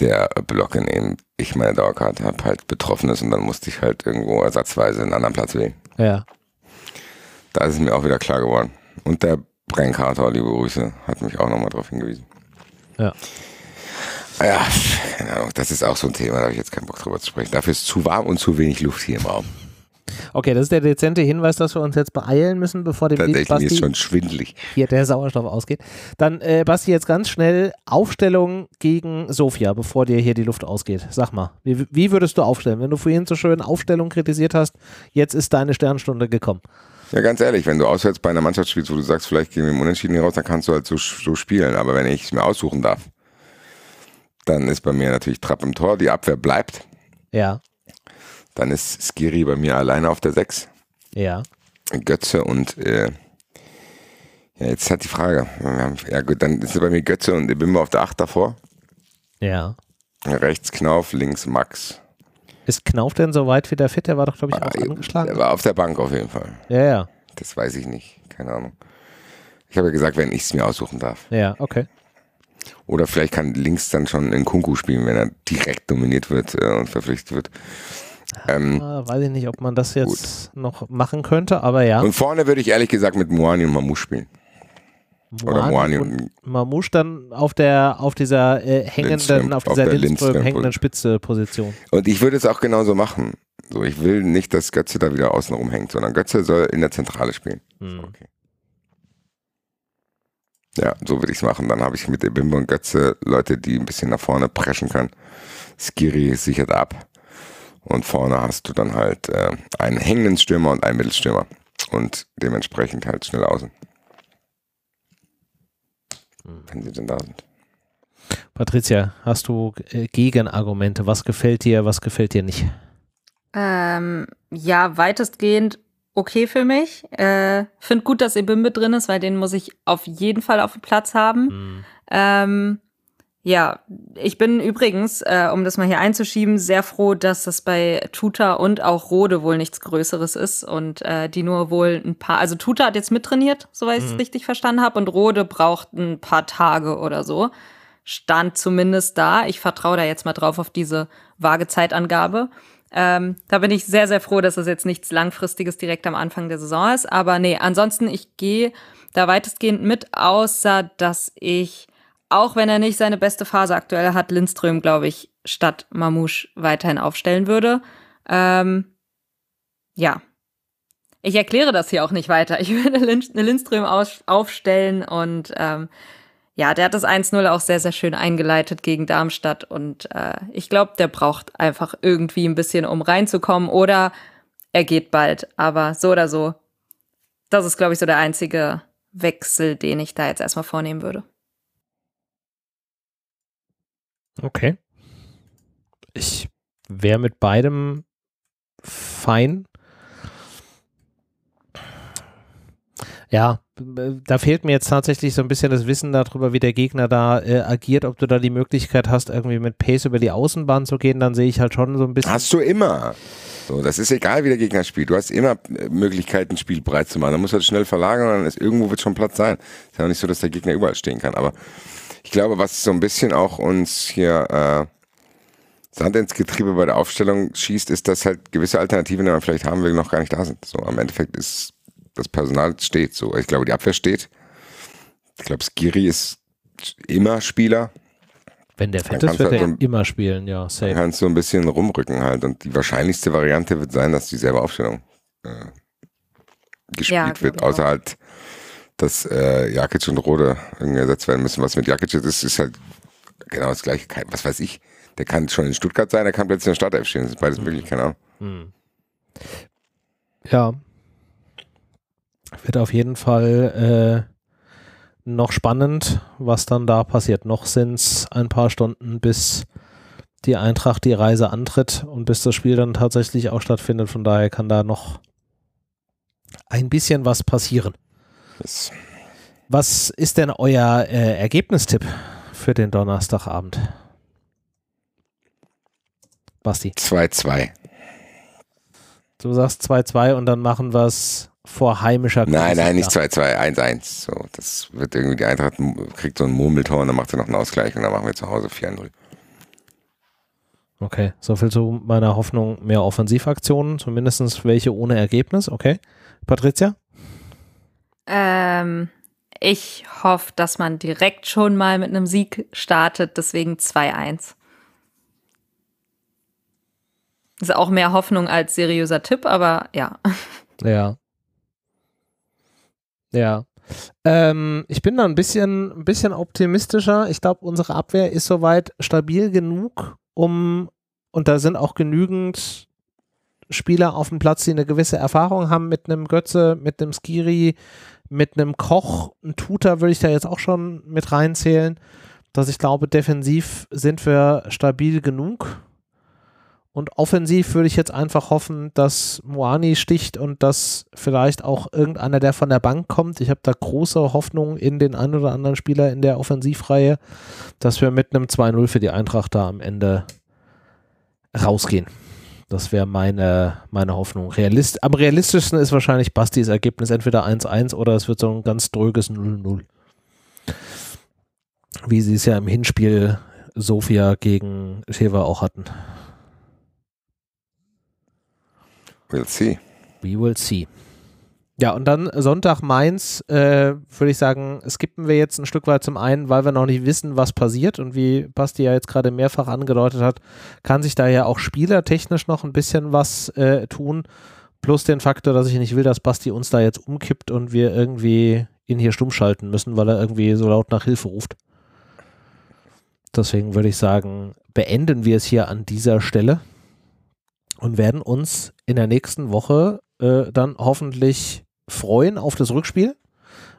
Speaker 2: der Block, in dem ich meine Dauerkarte habe, halt betroffen ist und dann musste ich halt irgendwo ersatzweise einen anderen Platz wählen.
Speaker 1: Ja.
Speaker 2: Da ist es mir auch wieder klar geworden. Und der Brennkater, liebe Grüße, hat mich auch nochmal darauf hingewiesen.
Speaker 1: Ja.
Speaker 2: Ja, keine Ahnung, das ist auch so ein Thema, da habe ich jetzt keinen Bock drüber zu sprechen. Dafür ist zu warm und zu wenig Luft hier im Raum.
Speaker 1: Okay, das ist der dezente Hinweis, dass wir uns jetzt beeilen müssen, bevor dem
Speaker 2: Tatsächlich Basti ist schon schwindlig.
Speaker 1: hier der Sauerstoff ausgeht. Dann, äh, Basti, jetzt ganz schnell Aufstellung gegen Sofia, bevor dir hier die Luft ausgeht. Sag mal, wie, wie würdest du aufstellen? Wenn du vorhin so schön Aufstellung kritisiert hast, jetzt ist deine Sternstunde gekommen.
Speaker 2: Ja, ganz ehrlich, wenn du auswärts bei einer Mannschaft spielst, wo du sagst, vielleicht gehen wir im Unentschieden hier raus, dann kannst du halt so, so spielen. Aber wenn ich es mir aussuchen darf, dann ist bei mir natürlich Trapp im Tor, die Abwehr bleibt.
Speaker 1: Ja.
Speaker 2: Dann ist Skiri bei mir alleine auf der 6.
Speaker 1: Ja.
Speaker 2: Götze und äh, ja, jetzt hat die Frage. Ja gut, dann ist bei mir Götze und Ibimba auf der 8 davor.
Speaker 1: Ja.
Speaker 2: Rechts Knauf, links Max.
Speaker 1: Ist Knauf denn so weit wieder fit? Der war doch, glaube ich, auch ah, angeschlagen.
Speaker 2: Der war auf der Bank auf jeden Fall.
Speaker 1: Ja, ja.
Speaker 2: Das weiß ich nicht. Keine Ahnung. Ich habe ja gesagt, wenn ich es mir aussuchen darf.
Speaker 1: Ja, okay.
Speaker 2: Oder vielleicht kann links dann schon in Kunku spielen, wenn er direkt dominiert wird äh, und verpflichtet wird.
Speaker 1: Ähm, ah, weiß ich nicht, ob man das jetzt gut. noch machen könnte, aber ja.
Speaker 2: Und vorne würde ich ehrlich gesagt mit Moani und Mamouche spielen.
Speaker 1: Moani Oder Moani und, und Mamouche dann auf der auf dieser äh, hängenden, Lindström, auf dieser auf Lindström, hängenden Spitze Position.
Speaker 2: Und ich würde es auch genauso machen. So, ich will nicht, dass Götze da wieder außen rumhängt, sondern Götze soll in der Zentrale spielen. Mhm. Okay. Ja, so würde ich es machen. Dann habe ich mit der Bimbo und Götze Leute, die ein bisschen nach vorne preschen können. Skiri sichert ab. Und vorne hast du dann halt äh, einen hängenden Stürmer und einen Mittelstürmer. Und dementsprechend halt schnell außen.
Speaker 1: Hm. Wenn sie denn da sind. Patricia, hast du äh, Gegenargumente? Was gefällt dir, was gefällt dir nicht?
Speaker 3: Ähm, ja, weitestgehend okay für mich. Äh, Finde gut, dass Ebimbe drin ist, weil den muss ich auf jeden Fall auf dem Platz haben. Mhm. Ähm, ja, ich bin übrigens, äh, um das mal hier einzuschieben, sehr froh, dass das bei Tuta und auch Rode wohl nichts Größeres ist und äh, die nur wohl ein paar, also Tuta hat jetzt mittrainiert, soweit ich es mhm. richtig verstanden habe, und Rode braucht ein paar Tage oder so. Stand zumindest da. Ich vertraue da jetzt mal drauf auf diese vage Zeitangabe. Ähm, da bin ich sehr, sehr froh, dass das jetzt nichts Langfristiges direkt am Anfang der Saison ist. Aber nee, ansonsten, ich gehe da weitestgehend mit, außer dass ich, auch wenn er nicht seine beste Phase aktuell hat, Lindström, glaube ich, statt Mamouche weiterhin aufstellen würde. Ähm, ja. Ich erkläre das hier auch nicht weiter. Ich [LAUGHS] würde Lindström aufstellen und ähm, ja, der hat das 1-0 auch sehr, sehr schön eingeleitet gegen Darmstadt und äh, ich glaube, der braucht einfach irgendwie ein bisschen, um reinzukommen oder er geht bald. Aber so oder so, das ist, glaube ich, so der einzige Wechsel, den ich da jetzt erstmal vornehmen würde.
Speaker 1: Okay. Ich wäre mit beidem fein. Ja, da fehlt mir jetzt tatsächlich so ein bisschen das Wissen darüber, wie der Gegner da äh, agiert, ob du da die Möglichkeit hast, irgendwie mit Pace über die Außenbahn zu gehen, dann sehe ich halt schon so ein bisschen.
Speaker 2: Hast du immer. So, das ist egal, wie der Gegner spielt. Du hast immer äh, Möglichkeiten, ein Spiel breit zu machen. Da muss halt schnell verlagern, dann ist irgendwo wird schon Platz sein. Ist ja nicht so, dass der Gegner überall stehen kann. Aber ich glaube, was so ein bisschen auch uns hier äh, Sand ins Getriebe bei der Aufstellung schießt, ist, dass halt gewisse Alternativen, die man vielleicht haben will, noch gar nicht da sind. So, am Endeffekt ist das Personal steht so. Ich glaube, die Abwehr steht. Ich glaube, Skiri ist immer Spieler.
Speaker 1: Wenn der fett ist, wird halt er so immer spielen, ja,
Speaker 2: safe. Dann kannst du ein bisschen rumrücken halt. Und die wahrscheinlichste Variante wird sein, dass dieselbe Aufstellung äh, gespielt ja, wird. Außer halt, dass äh, Jakic und Rode irgendwie ersetzt werden müssen. Was mit Jakic ist, ist halt genau das gleiche. Was weiß ich. Der kann schon in Stuttgart sein, der kann plötzlich in der Startelf stehen. Das ist beides mhm. möglich, keine Ahnung. Mhm.
Speaker 1: Ja, wird auf jeden Fall äh, noch spannend, was dann da passiert. Noch sind es ein paar Stunden, bis die Eintracht die Reise antritt und bis das Spiel dann tatsächlich auch stattfindet. Von daher kann da noch ein bisschen was passieren. Was ist denn euer äh, Ergebnistipp für den Donnerstagabend? Basti.
Speaker 2: 2-2.
Speaker 1: Du sagst 2-2 und dann machen wir es vor heimischer
Speaker 2: Nein, nein, nicht 2-2, 1-1. So, das wird irgendwie, die Eintracht kriegt so ein Murmeltor und dann macht sie noch einen Ausgleich und dann machen wir zu Hause 4-0.
Speaker 1: Okay, soviel zu meiner Hoffnung, mehr Offensivaktionen, zumindest welche ohne Ergebnis. Okay. Patricia?
Speaker 3: Ähm, ich hoffe, dass man direkt schon mal mit einem Sieg startet, deswegen 2-1. Ist auch mehr Hoffnung als seriöser Tipp, aber ja.
Speaker 1: Ja. Ja. Ähm, ich bin da ein bisschen, ein bisschen optimistischer. Ich glaube, unsere Abwehr ist soweit stabil genug, um, und da sind auch genügend Spieler auf dem Platz, die eine gewisse Erfahrung haben mit einem Götze, mit einem Skiri, mit einem Koch, ein Tutor würde ich da jetzt auch schon mit reinzählen, dass ich glaube, defensiv sind wir stabil genug und offensiv würde ich jetzt einfach hoffen, dass Moani sticht und dass vielleicht auch irgendeiner, der von der Bank kommt. Ich habe da große Hoffnung in den einen oder anderen Spieler in der Offensivreihe, dass wir mit einem 2-0 für die Eintracht da am Ende rausgehen. Das wäre meine, meine Hoffnung. Realist, am realistischsten ist wahrscheinlich Bastis Ergebnis entweder 1-1 oder es wird so ein ganz dröges 0-0. Wie sie es ja im Hinspiel Sofia gegen Sheva auch hatten.
Speaker 2: We'll see.
Speaker 1: We will see. Ja, und dann Sonntag Mainz, äh, würde ich sagen, skippen wir jetzt ein Stück weit zum einen, weil wir noch nicht wissen, was passiert. Und wie Basti ja jetzt gerade mehrfach angedeutet hat, kann sich da ja auch spielertechnisch noch ein bisschen was äh, tun. Plus den Faktor, dass ich nicht will, dass Basti uns da jetzt umkippt und wir irgendwie ihn hier stumm schalten müssen, weil er irgendwie so laut nach Hilfe ruft. Deswegen würde ich sagen, beenden wir es hier an dieser Stelle und werden uns in der nächsten Woche äh, dann hoffentlich freuen auf das Rückspiel,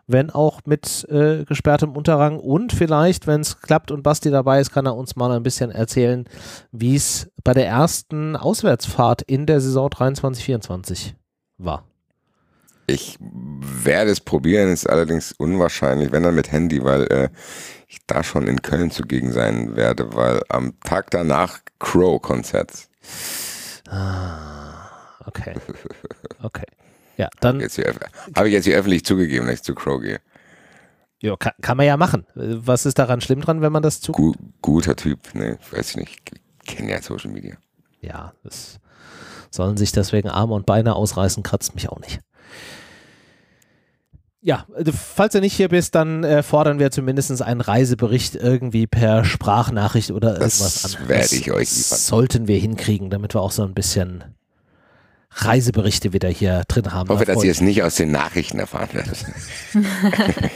Speaker 1: wenn auch mit äh, gesperrtem Unterrang und vielleicht, wenn es klappt und Basti dabei ist, kann er uns mal ein bisschen erzählen, wie es bei der ersten Auswärtsfahrt in der Saison 23-24 war.
Speaker 2: Ich werde es probieren, ist allerdings unwahrscheinlich, wenn dann mit Handy, weil äh, ich da schon in Köln zugegen sein werde, weil am Tag danach Crow-Konzert.
Speaker 1: Ah, okay. Okay. Ja, dann.
Speaker 2: Habe ich jetzt hier öffentlich zugegeben, dass ich zu Crow gehe.
Speaker 1: Ja, kann, kann, man ja machen. Was ist daran schlimm dran, wenn man das zu.
Speaker 2: Gu guter Typ, ne, weiß ich nicht. Ich kenne ja Social Media.
Speaker 1: Ja, das sollen sich deswegen Arme und Beine ausreißen, kratzt mich auch nicht. Ja, falls du nicht hier bist, dann äh, fordern wir zumindest einen Reisebericht irgendwie per Sprachnachricht oder irgendwas
Speaker 2: das an. Das werde ich euch liefern.
Speaker 1: Sollten wir hinkriegen, damit wir auch so ein bisschen Reiseberichte wieder hier drin haben.
Speaker 2: Ich hoffe, dass ihr es nicht aus den Nachrichten erfahren werdet. [LAUGHS]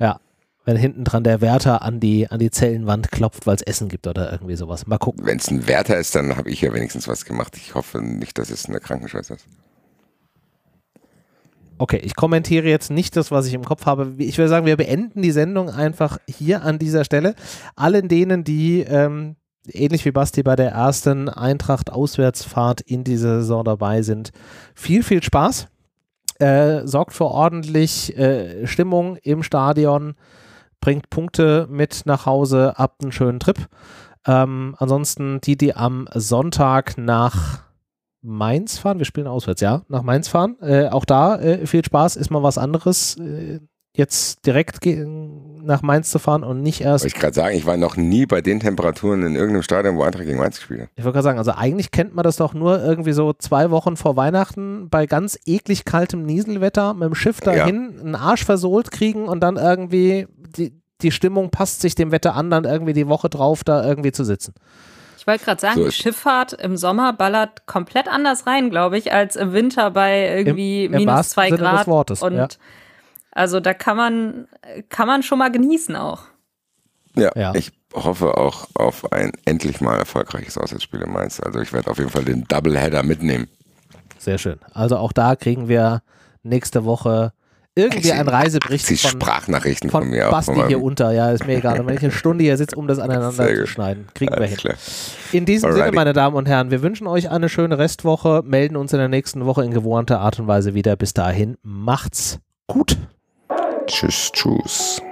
Speaker 1: ja, wenn hinten dran der Wärter an die, an die Zellenwand klopft, weil es Essen gibt oder irgendwie sowas. Mal gucken.
Speaker 2: Wenn es ein Wärter ist, dann habe ich ja wenigstens was gemacht. Ich hoffe nicht, dass es eine Krankenschwester ist.
Speaker 1: Okay, ich kommentiere jetzt nicht das, was ich im Kopf habe. Ich würde sagen, wir beenden die Sendung einfach hier an dieser Stelle. Allen denen, die ähm, ähnlich wie Basti bei der ersten Eintracht-Auswärtsfahrt in dieser Saison dabei sind. Viel, viel Spaß. Äh, sorgt für ordentlich äh, Stimmung im Stadion, bringt Punkte mit nach Hause, habt einen schönen Trip. Ähm, ansonsten die, die am Sonntag nach Mainz fahren, wir spielen auswärts, ja, nach Mainz fahren. Äh, auch da äh, viel Spaß, ist mal was anderes. Äh, jetzt direkt nach Mainz zu fahren und nicht erst.
Speaker 2: Wollte ich gerade sagen, ich war noch nie bei den Temperaturen in irgendeinem Stadion, wo Eintracht gegen Mainz gespielt hat.
Speaker 1: Ich wollte gerade sagen, also eigentlich kennt man das doch nur irgendwie so zwei Wochen vor Weihnachten bei ganz eklig kaltem Nieselwetter mit dem Schiff dahin, ja. einen Arsch versohlt kriegen und dann irgendwie die, die Stimmung passt sich dem Wetter an, dann irgendwie die Woche drauf da irgendwie zu sitzen.
Speaker 3: Ich wollte gerade sagen, so die Schifffahrt im Sommer ballert komplett anders rein, glaube ich, als im Winter bei irgendwie Im, im minus zwei Grad.
Speaker 1: Wortes,
Speaker 3: und
Speaker 1: ja.
Speaker 3: Also da kann man, kann man schon mal genießen auch.
Speaker 2: Ja, ja, ich hoffe auch auf ein endlich mal erfolgreiches Auswärtsspiel in Mainz. Also ich werde auf jeden Fall den Doubleheader mitnehmen.
Speaker 1: Sehr schön. Also auch da kriegen wir nächste Woche irgendwie einen Reisebericht
Speaker 2: von, Sprachnachrichten von, von mir
Speaker 1: Basti auch. hier unter. Ja, ist mir egal. Und wenn ich eine Stunde hier sitze, um das [LAUGHS] aneinander zu schneiden, kriegen Alles wir hin. Klar. In diesem Alrighty. Sinne, meine Damen und Herren, wir wünschen euch eine schöne Restwoche, melden uns in der nächsten Woche in gewohnter Art und Weise wieder. Bis dahin, macht's gut.
Speaker 2: Tschüss, tschüss.